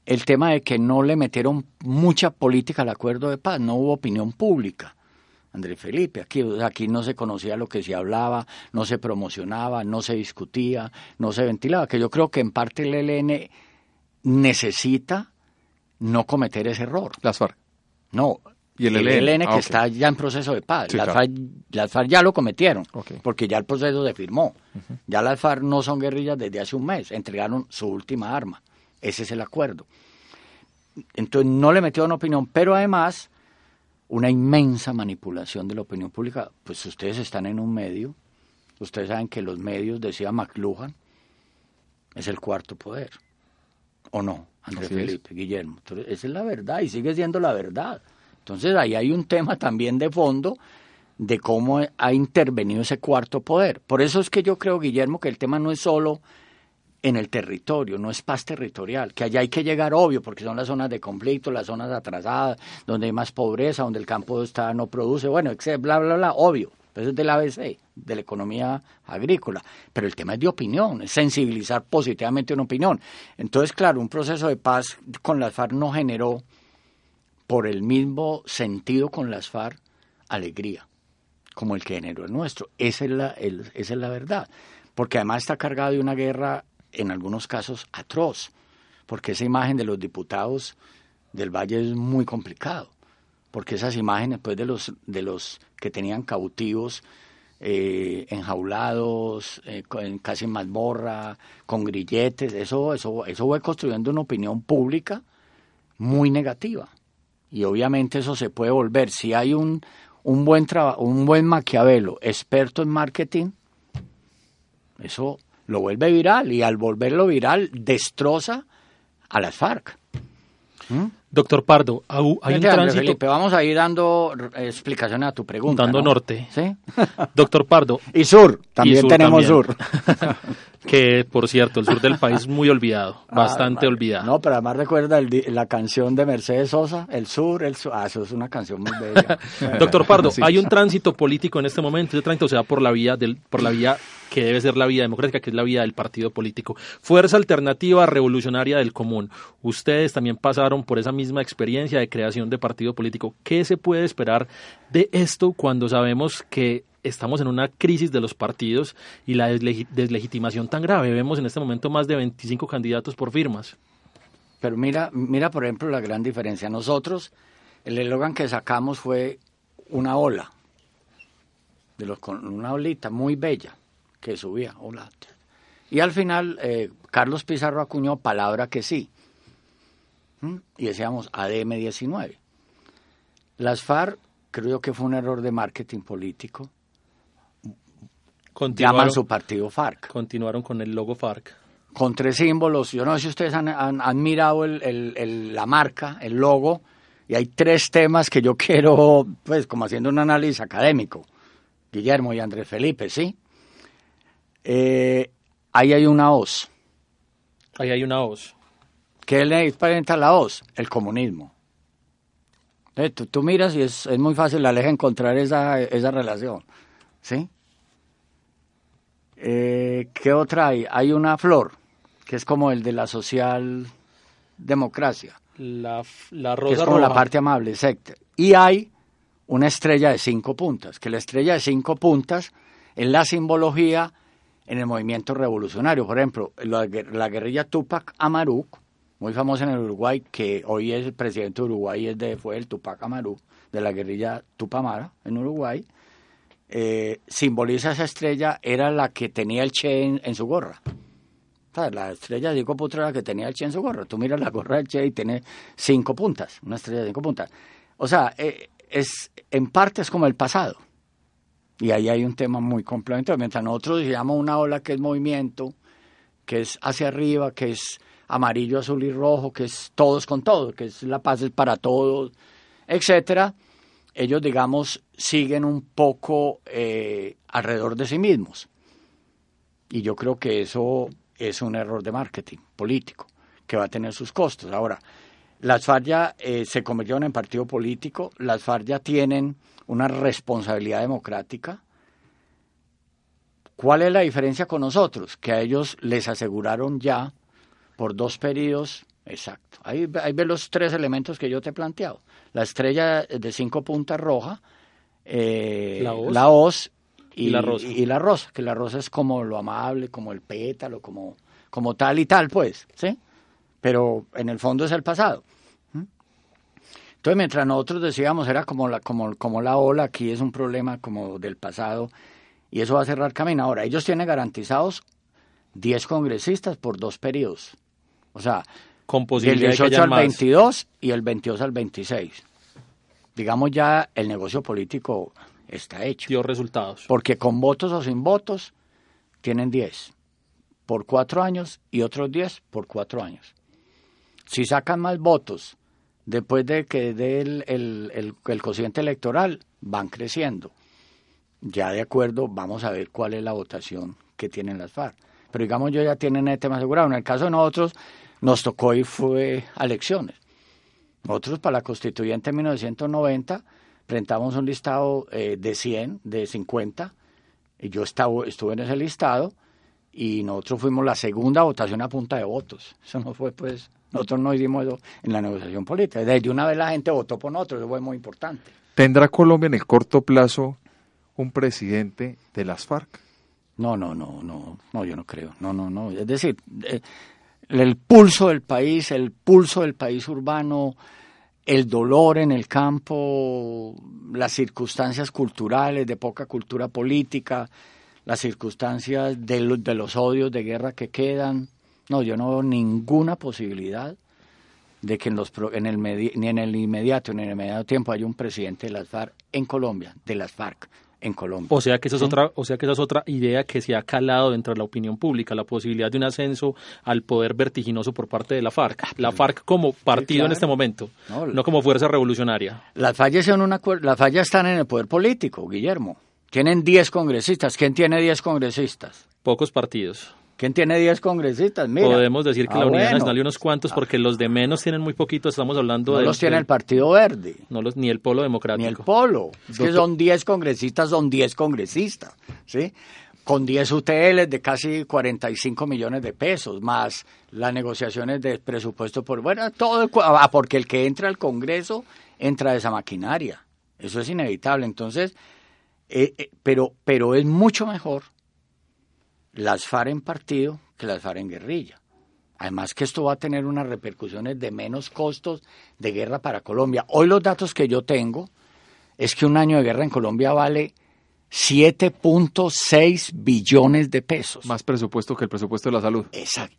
el tema de que no le metieron mucha política al acuerdo de paz, no hubo opinión pública. Andrés Felipe, aquí, aquí no se conocía lo que se hablaba, no se promocionaba, no se discutía, no se ventilaba, que yo creo que en parte el ELN necesita no cometer ese error. Las FARC. No, y el, ELN, que ah, está ya en proceso de paz. las, FARC, ya lo cometieron, porque ya el proceso se firmó. Ya las FARC no son guerrillas desde hace un mes, entregaron su última arma. Ese es el acuerdo. Entonces no le metieron opinión, pero además una inmensa manipulación de la opinión pública. Pues ustedes están en un medio ustedes saben que los medios, decía McLuhan, es el cuarto poder. ¿O no? Andrés Felipe, Guillermo. Entonces, esa es la verdad y sigue siendo la verdad. Entonces ahí hay un tema también de fondo de cómo ha intervenido ese cuarto poder. Por eso es que yo creo, Guillermo, que el tema no es solo en el territorio, no es paz territorial, que allá hay que llegar obvio, porque son las zonas de conflicto, las zonas atrasadas, donde hay más pobreza, donde el campo está no produce, bueno, bla, bla, bla, obvio. Eso es del ABC, de la economía agrícola. Pero el tema es de opinión, es sensibilizar positivamente una opinión. Entonces, claro, un proceso de paz con las FARC no generó, por el mismo sentido con las FARC, alegría, como el que generó el nuestro. Esa es la, esa es la verdad. Porque además está cargado de una guerra, en algunos casos, atroz. Porque esa imagen de los diputados del Valle es muy complicado porque esas imágenes pues de los de los que tenían cautivos eh, enjaulados eh, casi en mazmorra con grilletes eso eso eso fue construyendo una opinión pública muy negativa y obviamente eso se puede volver si hay un un buen trabajo un buen maquiavelo experto en marketing eso lo vuelve viral y al volverlo viral destroza a las FARC ¿Mm? Doctor Pardo, hay un tránsito... Felipe, vamos a ir dando explicaciones a tu pregunta. Dando norte. ¿Sí? Doctor Pardo. y sur, también tenemos sur. que, por cierto, el sur del país es muy olvidado, ah, bastante olvidado. No, pero además recuerda la canción de Mercedes Sosa, El sur, el sur. Ah, eso es una canción muy bella. Doctor Pardo, hay un tránsito político en este momento, ese tránsito se da por la vía del, por la vía que debe ser la vía democrática, que es la vía del partido político. Fuerza Alternativa Revolucionaria del Común. Ustedes también pasaron por esa misma experiencia de creación de partido político. ¿Qué se puede esperar de esto cuando sabemos que estamos en una crisis de los partidos y la deslegitimación tan grave? Vemos en este momento más de 25 candidatos por firmas. Pero mira, mira por ejemplo la gran diferencia. Nosotros, el eslogan que sacamos fue una ola, de los, con una olita muy bella que subía. Hola. Y al final, eh, Carlos Pizarro acuñó palabra que sí. ¿Mm? Y decíamos ADM 19. Las FARC, creo que fue un error de marketing político. Llaman su partido FARC. Continuaron con el logo FARC. Con tres símbolos. Yo no sé si ustedes han, han, mirado el, la marca, el logo, y hay tres temas que yo quiero, pues, como haciendo un análisis académico. Guillermo y Andrés Felipe, ¿sí? Eh, ahí hay una hoz. Ahí hay una hoz. ¿Qué le diferencia la hoz? El comunismo. Eh, tú, miras y es, muy fácil a encontrar esa, esa relación. ¿Sí? Eh, ¿Qué otra hay? Hay una flor, que es como el de la social democracia. La, la rosa que es como la parte amable, exacto. Y hay una estrella de cinco puntas, que la estrella de cinco puntas es la simbología en el movimiento revolucionario. Por ejemplo, la, guerrilla Tupac Amaru, muy famosa en el Uruguay, que hoy es el presidente de Uruguay, es de, fue el Tupac Amaru, de la guerrilla Tupamara en Uruguay, eh, simboliza esa estrella, era la que tenía el Che en, su gorra. la estrella de cinco puntas que tenía el Che en su gorra. Tú miras la gorra del Che y tiene cinco puntas, una estrella de cinco puntas. O sea, eh, es, en parte es como el pasado. Y ahí hay un tema muy complementario. Mientras nosotros decíamos una ola que es movimiento, que es hacia arriba, que es amarillo, azul y rojo, que es todos con todos, que es la paz es para todos, etcétera, ellos, digamos, siguen un poco eh, alrededor de sí mismos. Y yo creo que eso es un error de marketing político, que va a tener sus costos. Ahora, las FARC ya eh, se convirtieron en partido político, las FARC ya tienen una responsabilidad democrática. ¿Cuál es la diferencia con nosotros? Que a ellos les aseguraron ya por dos periodos, exacto. Ahí, ahí ves los tres elementos que yo te he planteado. La estrella de cinco puntas roja, eh, la, hoz, y, la rosa. y, la rosa. que la rosa es como lo amable, como el pétalo, como, como tal y tal, pues, ¿sí? Pero en el fondo es el pasado. Entonces, mientras nosotros decíamos, era como la, como, como la ola, aquí es un problema como del pasado, y eso va a cerrar camino. Ahora, ellos tienen garantizados 10 congresistas por dos periodos. O sea, Con del 18 al 22 y el 22 al 26. Digamos ya, el negocio político está hecho. Dio resultados. Porque con votos o sin votos tienen 10 por cuatro años y otros 10 por cuatro años. Si sacan más votos después de que dé el, el, el, cociente electoral, van creciendo. Ya de acuerdo, vamos a ver cuál es la votación que tienen las FARC. Pero digamos, yo ya tienen el tema asegurado. En el caso de nosotros, nos tocó y fue a elecciones. Nosotros para la constituyente en 1990 presentamos un listado eh, de 100, de 50, y yo estaba, estuve en ese listado, y nosotros fuimos la segunda votación a punta de votos. Eso no fue, pues, nosotros no hicimos eso en la negociación política. Desde una vez la gente votó por nosotros, eso fue muy importante. ¿Tendrá Colombia en el corto plazo un presidente de las FARC? No, no, no, no, no, yo no creo. No, no, no. Es decir, eh, el pulso del país, el pulso del país urbano, el dolor en el campo, las circunstancias culturales de poca cultura política, las circunstancias de, de los odios de guerra que quedan. No, yo no veo ninguna posibilidad de que en, los, en el ni en el inmediato ni en el inmediato tiempo haya un presidente de las FARC en Colombia, de las FARC en Colombia. O sea que esa es otra, o sea que esa es otra idea que se ha calado dentro de la opinión pública, la posibilidad de un ascenso al poder vertiginoso por parte de la FARC. Ah, la FARC como partido en este momento, no, como fuerza revolucionaria. Las fallas son una, las fallas están en el poder político, Guillermo. Tienen 10 congresistas. ¿Quién tiene 10 congresistas? Pocos partidos. ¿Quién tiene 10 congresistas? Mira. Podemos decir que la ah, Unidad Nacional y unos cuantos, porque los de menos tienen muy poquitos. Estamos hablando no de. los tiene el Partido Verde. No los, ni el Polo Democrático. Ni el Polo. Es que son 10 congresistas, son 10 congresistas. ¿Sí? Con 10 UTLs de casi 45 millones de pesos, más las negociaciones de presupuesto por. Bueno, todo. Ah, porque el que entra al Congreso entra de esa maquinaria. Eso es inevitable. Entonces eh, eh, pero, pero es mucho mejor las FARC en partido que las FARC en guerrilla. Además que esto va a tener unas repercusiones de menos costos de guerra para Colombia. Hoy los datos que yo tengo es que un año de guerra en Colombia vale 7.6 billones de pesos. Más presupuesto que el presupuesto de la salud. Exacto.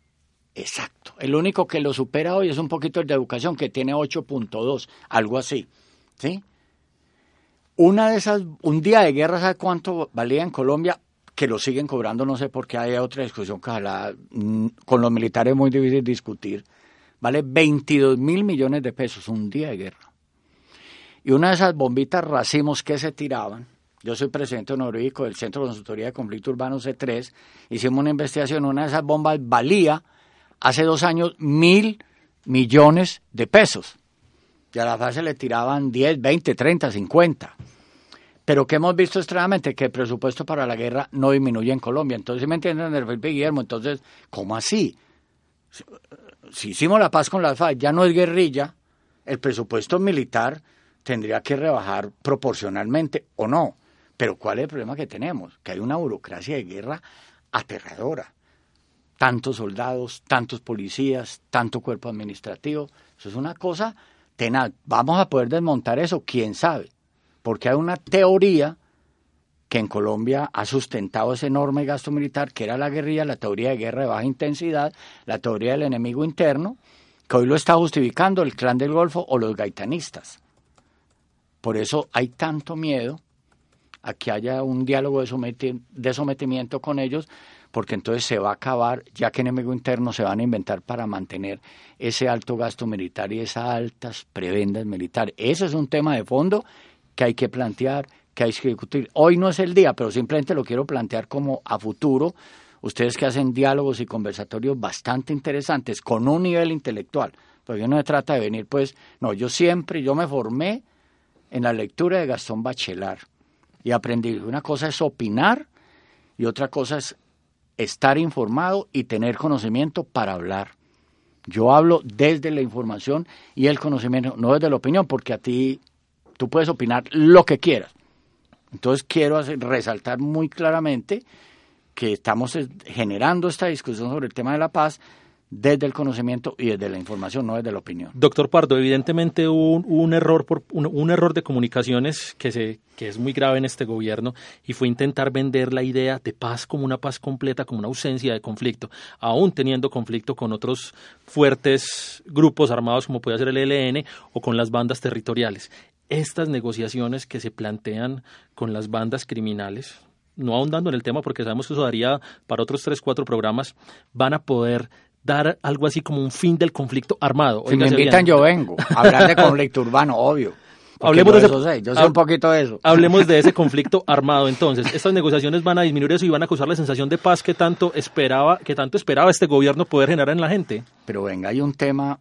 Exacto. El único que lo supera hoy es un poquito el de educación, que tiene 8.2, algo así. ¿Sí? Una de esas, un día de guerra, ¿sabe cuánto valía en Colombia? Que lo siguen cobrando, no sé por qué hay otra discusión que mm, con los militares es muy difícil discutir. Vale 22 mil millones de pesos un día de guerra. Y una de esas bombitas racimos que se tiraban, yo soy presidente honorífico del Centro de Consultoría de Conflicto Urbano C3, hicimos una investigación, una de esas bombas valía hace dos años mil millones de pesos y a la fase le tiraban 10, 20, 30, 50. Pero que hemos visto extremadamente que el presupuesto para la guerra no disminuye en Colombia. Entonces, ¿me entienden, Felipe Guillermo? Entonces, ¿cómo así? Si hicimos la paz con la FARC, ya no es guerrilla, el presupuesto militar tendría que rebajar proporcionalmente o no. Pero ¿cuál es el problema que tenemos? Que hay una burocracia de guerra aterradora. Tantos soldados, tantos policías, tanto cuerpo administrativo. Eso es una cosa ¿Vamos a poder desmontar eso? ¿Quién sabe? Porque hay una teoría que en Colombia ha sustentado ese enorme gasto militar, que era la guerrilla, la teoría de guerra de baja intensidad, la teoría del enemigo interno, que hoy lo está justificando el clan del Golfo o los gaitanistas. Por eso hay tanto miedo a que haya un diálogo de, sometimiento con ellos, porque entonces se va a acabar, ya que enemigo interno se van a inventar para mantener ese alto gasto militar y esas altas prebendas militares. Ese es un tema de fondo que hay que plantear, que hay que discutir. Hoy no es el día, pero simplemente lo quiero plantear como a futuro. Ustedes que hacen diálogos y conversatorios bastante interesantes con un nivel intelectual, porque no se trata de venir, pues, no, yo siempre, yo me formé en la lectura de Gastón Bachelard y aprendí. Una cosa es opinar y otra cosa es estar informado y tener conocimiento para hablar. Yo hablo desde la información y el conocimiento, no desde la opinión, porque a ti tú puedes opinar lo que quieras. Entonces quiero resaltar muy claramente que estamos generando esta discusión sobre el tema de la paz desde el conocimiento y desde la información, no desde la opinión. Doctor Pardo, evidentemente hubo un, error por un, error de comunicaciones que se que es muy grave en este gobierno y fue intentar vender la idea de paz como una paz completa, como una ausencia de conflicto, aún teniendo conflicto con otros fuertes grupos armados como puede ser el ELN o con las bandas territoriales. Estas negociaciones que se plantean con las bandas criminales, no ahondando en el tema porque sabemos que eso daría para otros tres, cuatro programas, van a poder dar algo así como un fin del conflicto armado. Si me invitan yo vengo, hablar de conflicto urbano, obvio. Hablemos de ese, sé, yo sé un poquito de eso. Hablemos de ese conflicto armado. Entonces, estas negociaciones van a disminuir eso y van a causar la sensación de paz que tanto esperaba, que tanto esperaba este gobierno poder generar en la gente. Pero venga, hay un tema.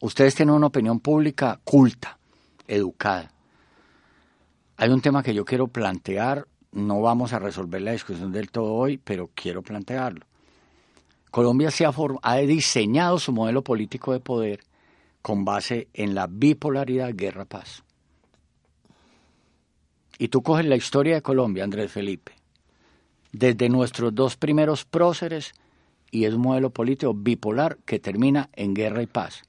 Ustedes tienen una opinión pública culta, educada. Hay un tema que yo quiero plantear. No vamos a resolver la discusión del todo hoy, pero quiero plantearlo. Colombia se ha, ha diseñado su modelo político de poder con base en la bipolaridad guerra-paz. Y tú coges la historia de Colombia, Andrés Felipe, desde nuestros dos primeros próceres, y es un modelo político bipolar que termina en guerra y paz.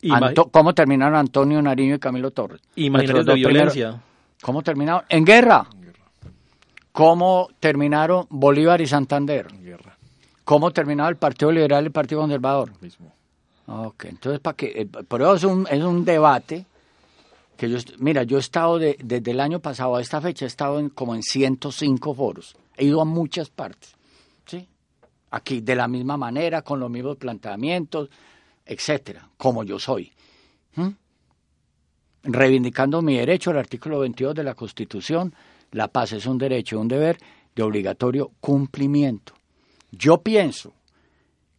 ¿Cómo terminaron Antonio Nariño y Camilo Torres? Imagínate la violencia. ¿Cómo terminaron? En guerra. ¿Cómo terminaron Bolívar y Santander? En guerra. ¿Cómo terminaba el Partido Liberal y el Partido Conservador? Mismo. Ok, entonces, ¿para qué? Eh, por eso es un, es un debate que yo, mira, yo he estado desde el año pasado a esta fecha, he estado en, como en 105 foros, he ido a muchas partes. Aquí de la misma manera, con los mismos planteamientos, etcétera, como yo soy. Reivindicando mi derecho, el artículo 22 de la Constitución, la paz es un derecho y un deber de obligatorio cumplimiento. Yo pienso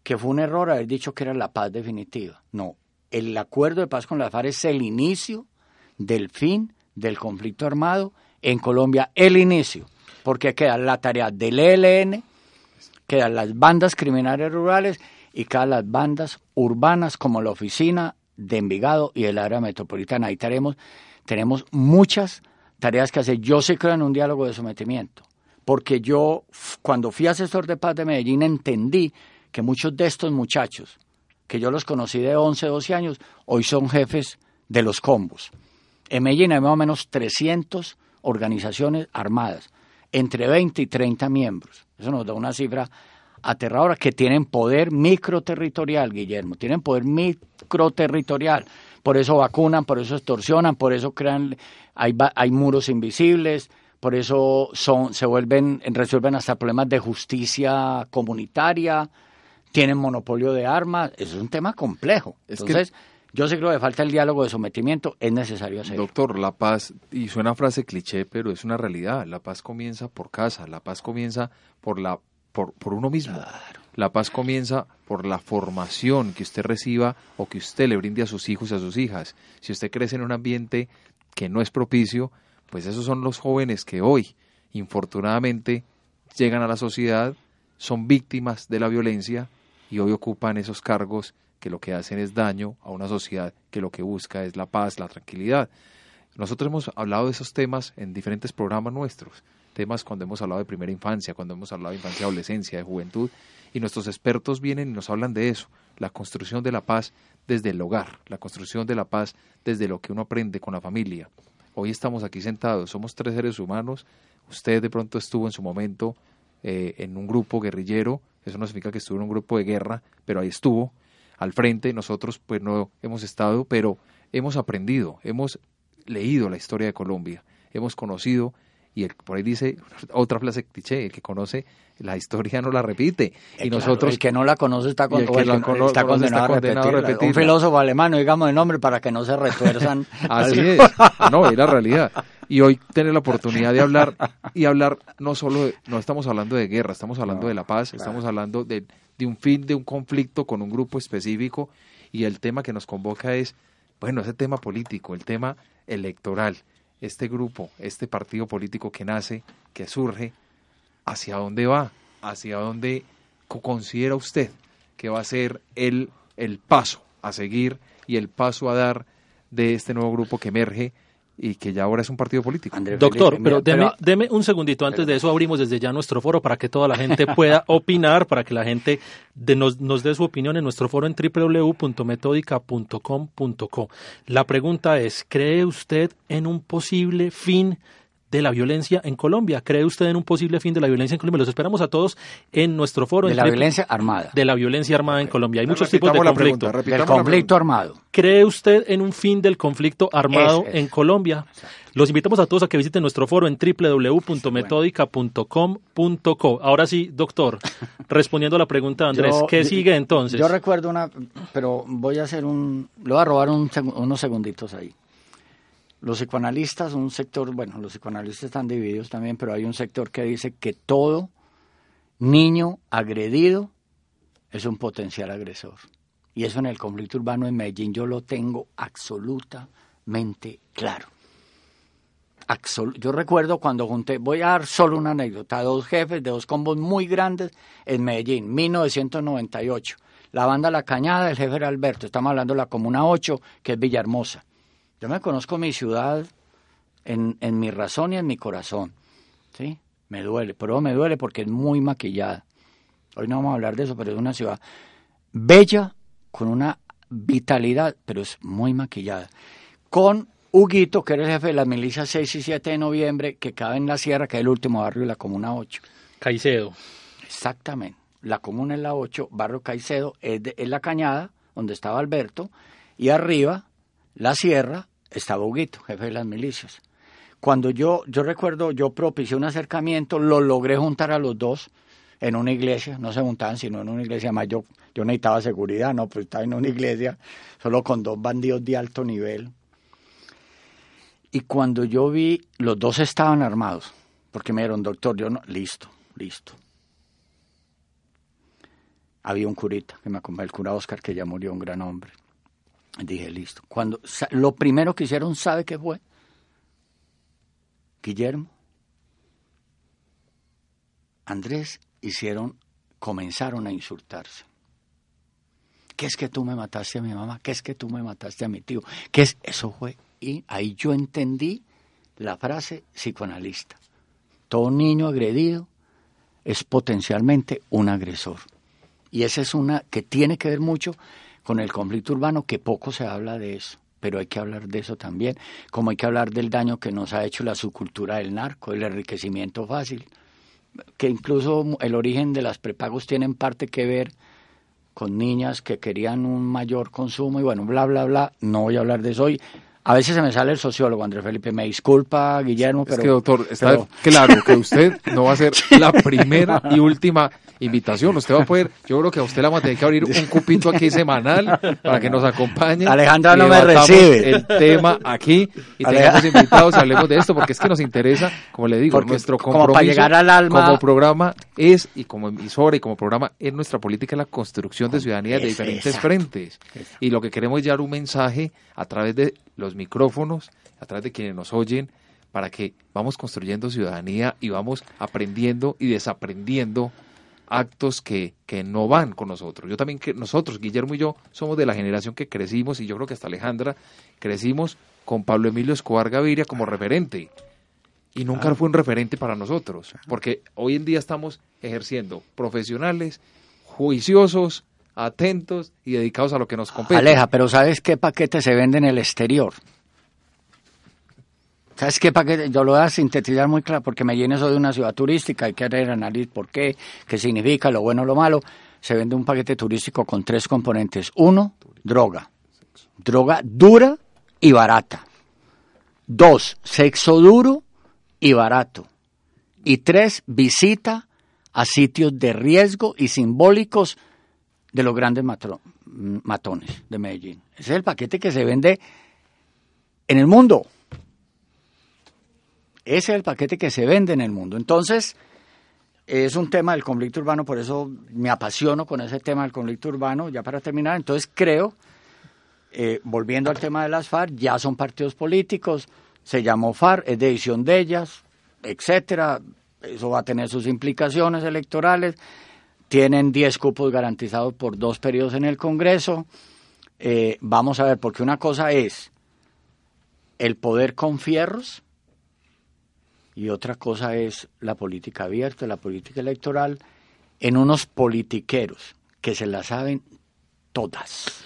que fue un error haber dicho que era la paz definitiva. No, el acuerdo de paz con la FARC es el inicio del fin del conflicto armado en Colombia, el inicio, porque queda la tarea del ELN, quedan las bandas criminales rurales y quedan las bandas urbanas como la oficina de Envigado y el área metropolitana. Ahí tenemos, tenemos muchas tareas que hacer. Yo sí creo en un diálogo de sometimiento, porque yo cuando fui asesor de paz de Medellín entendí que muchos de estos muchachos, que yo los conocí de 11, 12 años, hoy son jefes de los combos. En Medellín hay más o menos 300 organizaciones armadas, entre 20 y 30 miembros. Eso nos da una cifra aterradora que tienen poder microterritorial, Guillermo, tienen poder microterritorial. Por eso vacunan, por eso extorsionan, por eso crean, hay, hay muros invisibles, por eso son, se vuelven, resuelven hasta problemas de justicia comunitaria, tienen monopolio de armas, eso es un tema complejo. Entonces, yo sé que lo que falta el diálogo de sometimiento es necesario hacerlo. Doctor, la paz, y suena frase cliché, pero es una realidad. La paz comienza por casa, la paz comienza por, la, por, por uno mismo. La paz comienza por la formación que usted reciba o que usted le brinde a sus hijos y a sus hijas. Si usted crece en un ambiente que no es propicio, pues esos son los jóvenes que hoy, infortunadamente, llegan a la sociedad, son víctimas de la violencia y hoy ocupan esos cargos que lo que hacen es daño a una sociedad que lo que busca es la paz, la tranquilidad. Nosotros hemos hablado de esos temas en diferentes programas nuestros, temas cuando hemos hablado de primera infancia, cuando hemos hablado de infancia, adolescencia, de juventud, y nuestros expertos vienen y nos hablan de eso, la construcción de la paz desde el hogar, la construcción de la paz desde lo que uno aprende con la familia. Hoy estamos aquí sentados, somos tres seres humanos, usted de pronto estuvo en su momento eh, en un grupo guerrillero, eso no significa que estuvo en un grupo de guerra, pero ahí estuvo, al frente, nosotros pues no hemos estado, pero hemos aprendido, hemos leído la historia de Colombia, hemos conocido y el, por ahí dice otra frase cliché, el que conoce la historia no la repite. y eh, nosotros el que no la conoce está, con, está, condenado, a repetir. Un filósofo alemán, digamos el nombre para que no se retuerzan. Así es. No, es la realidad. Y hoy tener la oportunidad de hablar y hablar no solo no estamos hablando de guerra, estamos hablando de la paz, estamos hablando de, de un fin de un conflicto con un grupo específico y el tema que nos convoca es, bueno, ese tema político, el tema electoral, este grupo, este partido político que nace, que surge, hacia dónde va, hacia dónde considera usted que va a ser el, el paso a seguir y el paso a dar de este nuevo grupo que emerge y que ya ahora es un partido político. Doctor, pero, deme, un segundito antes de eso, abrimos desde ya nuestro foro para que toda la gente pueda opinar, para que la gente nos, nos dé su opinión en nuestro foro en www.metódica.com.co. La pregunta es, ¿cree usted en un posible fin de la violencia en Colombia. ¿Cree usted en un posible fin de la violencia en Colombia? Los esperamos a todos en nuestro foro. De la violencia armada. De la violencia armada en Colombia. Hay muchos tipos de conflicto. Del conflicto armado. ¿Cree usted en un fin del conflicto armado en Colombia? Los invitamos a todos a que visiten nuestro foro en www.metódica.com.co. Ahora sí, doctor, respondiendo a la pregunta de Andrés, ¿qué sigue entonces? Yo recuerdo una, pero voy a hacer un, le voy a robar unos segunditos ahí. Los psicoanalistas, un sector, bueno, los psicoanalistas están divididos también, pero hay un sector que dice que todo niño agredido es un potencial agresor. Y eso en el conflicto urbano en Medellín yo lo tengo absolutamente claro yo recuerdo cuando junté, voy a dar solo una anécdota, dos jefes de dos combos muy grandes en Medellín, 1998. La banda La Cañada, el jefe era Alberto, estamos hablando de la Comuna 8, que es Villahermosa. Yo me conozco mi ciudad en, en mi razón y en mi corazón, ¿sí? Me duele, pero me duele porque es muy maquillada. Hoy no vamos a hablar de eso, pero es una ciudad bella, con una vitalidad, pero es muy maquillada. Con Huguito, que era el jefe de las milicias 6 y 7 de noviembre, que cabe en la sierra, que es el último barrio de la Comuna 8. Caicedo. Exactamente. La comuna es la 8, barrio Caicedo es, la cañada, donde estaba Alberto, y arriba, la sierra, estaba Huguito, jefe de las milicias. Cuando yo, yo recuerdo, yo propicié un acercamiento, lo logré juntar a los dos en una iglesia, no se juntaban sino en una iglesia, más yo, yo necesitaba seguridad, no, pues estaba en una iglesia, solo con dos bandidos de alto nivel, y cuando yo vi, los dos estaban armados, porque me dijeron, doctor, yo no, listo, listo. Había un curita que me acompañó, el cura Oscar, que ya murió, un gran hombre. Dije, listo. Cuando, lo primero que hicieron, ¿sabe qué fue? Guillermo, Andrés, hicieron, comenzaron a insultarse. ¿Qué es que tú me mataste a mi mamá? ¿Qué es que tú me mataste a mi tío? ¿Qué es? Eso fue y ahí yo entendí la frase psicoanalista. Todo niño agredido es potencialmente un agresor. Y esa es una que tiene que ver mucho con el conflicto urbano, que poco se habla de eso, pero hay que hablar de eso también, como hay que hablar del daño que nos ha hecho la subcultura del narco, el enriquecimiento fácil, que incluso el origen de las prepagos tiene en parte que ver con niñas que querían un mayor consumo y bueno, bla, bla, bla, no voy a hablar de eso hoy, a veces se me sale el sociólogo, Andrés Felipe. Me disculpa, Guillermo, pero. Es que, doctor, está claro que usted no va a ser la primera y última invitación. Usted va a poder, yo creo que a usted le vamos a tener que abrir un cupito aquí semanal para que nos acompañe. Alejandra no me recibe. El tema aquí y tengamos invitados, hablemos de esto, porque es que nos interesa, como le digo, nuestro compromiso como para llegar al alma. como programa es, y como emisora y como programa, es nuestra política la construcción de ciudadanía de diferentes frentes. Y lo que queremos es llevar un mensaje a través de los micrófonos, a través de quienes nos oyen, para que vamos construyendo ciudadanía y vamos aprendiendo y desaprendiendo actos que, que no van con nosotros. Yo también, que nosotros, Guillermo y yo, somos de la generación que crecimos, y yo creo que hasta Alejandra, crecimos con Pablo Emilio Escobar Gaviria como referente. Y nunca fue un referente para nosotros, porque hoy en día estamos ejerciendo profesionales, juiciosos, atentos y dedicados a lo que nos compete. Aleja, pero ¿sabes qué paquete se vende en el exterior? ¿Sabes qué paquete? Yo lo voy a sintetizar muy claro porque me lleno eso de una ciudad turística, hay que análisis por qué, qué significa, lo bueno, lo malo. Se vende un paquete turístico con tres componentes. Uno, droga. Droga dura y barata. Dos, sexo duro y barato. Y tres, visita a sitios de riesgo y simbólicos de los grandes matones de Medellín. Ese es el paquete que se vende en el mundo. Ese es el paquete que se vende en el mundo. Entonces, es un tema del conflicto urbano, por eso me apasiono con ese tema del conflicto urbano, ya para terminar. Entonces, creo, eh, volviendo al tema de las FARC, ya son partidos políticos, se llamó FARC, es decisión de ellas, etcétera. Eso va a tener sus implicaciones electorales tienen 10 cupos garantizados por dos periodos en el Congreso. Eh, vamos a ver, porque una cosa es el poder con fierros y otra cosa es la política abierta, la política electoral, en unos politiqueros que se la saben todas.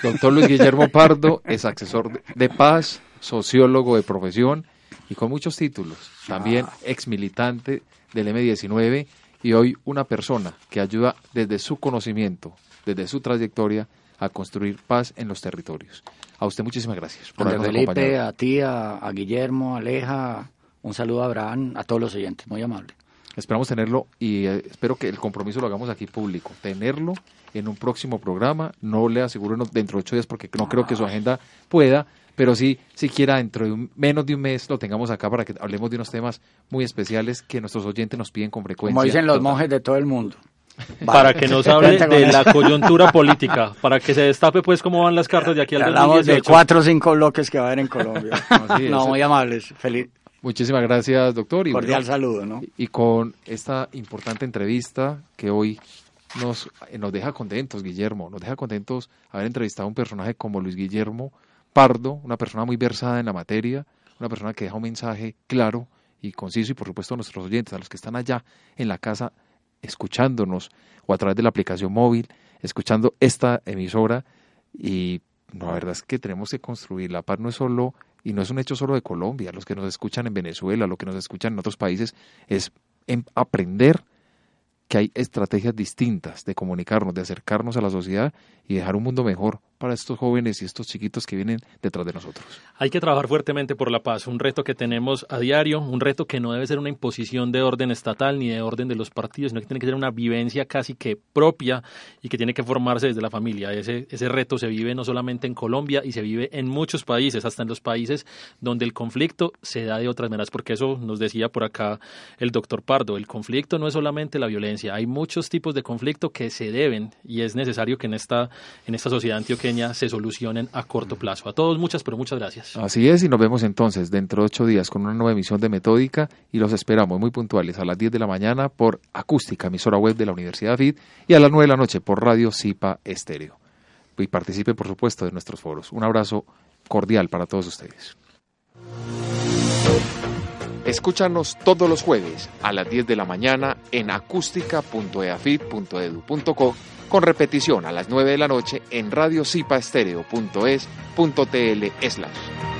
Doctor Luis Guillermo Pardo es asesor de paz, sociólogo de profesión y con muchos títulos. También ex militante del M19 y hoy una persona que ayuda desde su conocimiento, desde su trayectoria, a construir paz en los territorios. A usted muchísimas gracias por André Felipe, a ti, a, Guillermo, a Aleja, un saludo a Abraham, a todos los oyentes, muy amable. Esperamos tenerlo y eh, espero que el compromiso lo hagamos aquí público, tenerlo en un próximo programa, no le aseguro dentro de ocho días porque no creo que su agenda pueda, pero sí, siquiera dentro de menos de un mes lo tengamos acá para que hablemos de unos temas muy especiales que nuestros oyentes nos piden con frecuencia. Como dicen los monjes de todo el mundo. Para que nos hable de la coyuntura política, para que se destape pues cómo van las cartas de aquí al Hablamos de cuatro o cinco bloques que va a haber en Colombia. no, muy amables. Feliz. Muchísimas gracias, doctor. Y Cordial saludo, ¿no? Y con esta importante entrevista que hoy nos, nos deja contentos, Guillermo, nos deja contentos haber entrevistado a un personaje como Luis Guillermo Pardo, una persona muy versada en la materia, una persona que deja un mensaje claro y conciso y por supuesto a nuestros oyentes, a los que están allá en la casa escuchándonos o a través de la aplicación móvil, escuchando esta emisora y la verdad es que tenemos que construir. La paz no es solo, y no es un hecho solo de Colombia, los que nos escuchan en Venezuela, los que nos escuchan en otros países, es aprender que hay estrategias distintas de comunicarnos, de acercarnos a la sociedad y dejar un mundo mejor para estos jóvenes y estos chiquitos que vienen detrás de nosotros. Hay que trabajar fuertemente por la paz, un reto que tenemos a diario, un reto que no debe ser una imposición de orden estatal ni de orden de los partidos, sino que tiene que ser una vivencia casi que propia y que tiene que formarse desde la familia. Ese, reto se vive no solamente en Colombia y se vive en muchos países, hasta en los países donde el conflicto se da de otras maneras, porque eso nos decía por acá el doctor Pardo, el conflicto no es solamente la violencia, hay muchos tipos de conflicto que se deben y es necesario que en esta, en esta sociedad antioqueña se solucionen a corto plazo. A todos muchas, pero muchas gracias. Así es, y nos vemos entonces dentro de ocho días con una nueva emisión de Metódica y los esperamos muy puntuales a las 10 de la mañana por Acústica, emisora web de la Universidad FID, y a las 9 de la noche por Radio Cipa Estéreo. Y participe, por supuesto, de nuestros foros. Un abrazo cordial para todos ustedes. Escúchanos todos los jueves a las 10 de la mañana en acústica.eafit.edu.co con repetición a las 9 de la noche en radiocipaestereo.es.tl slash.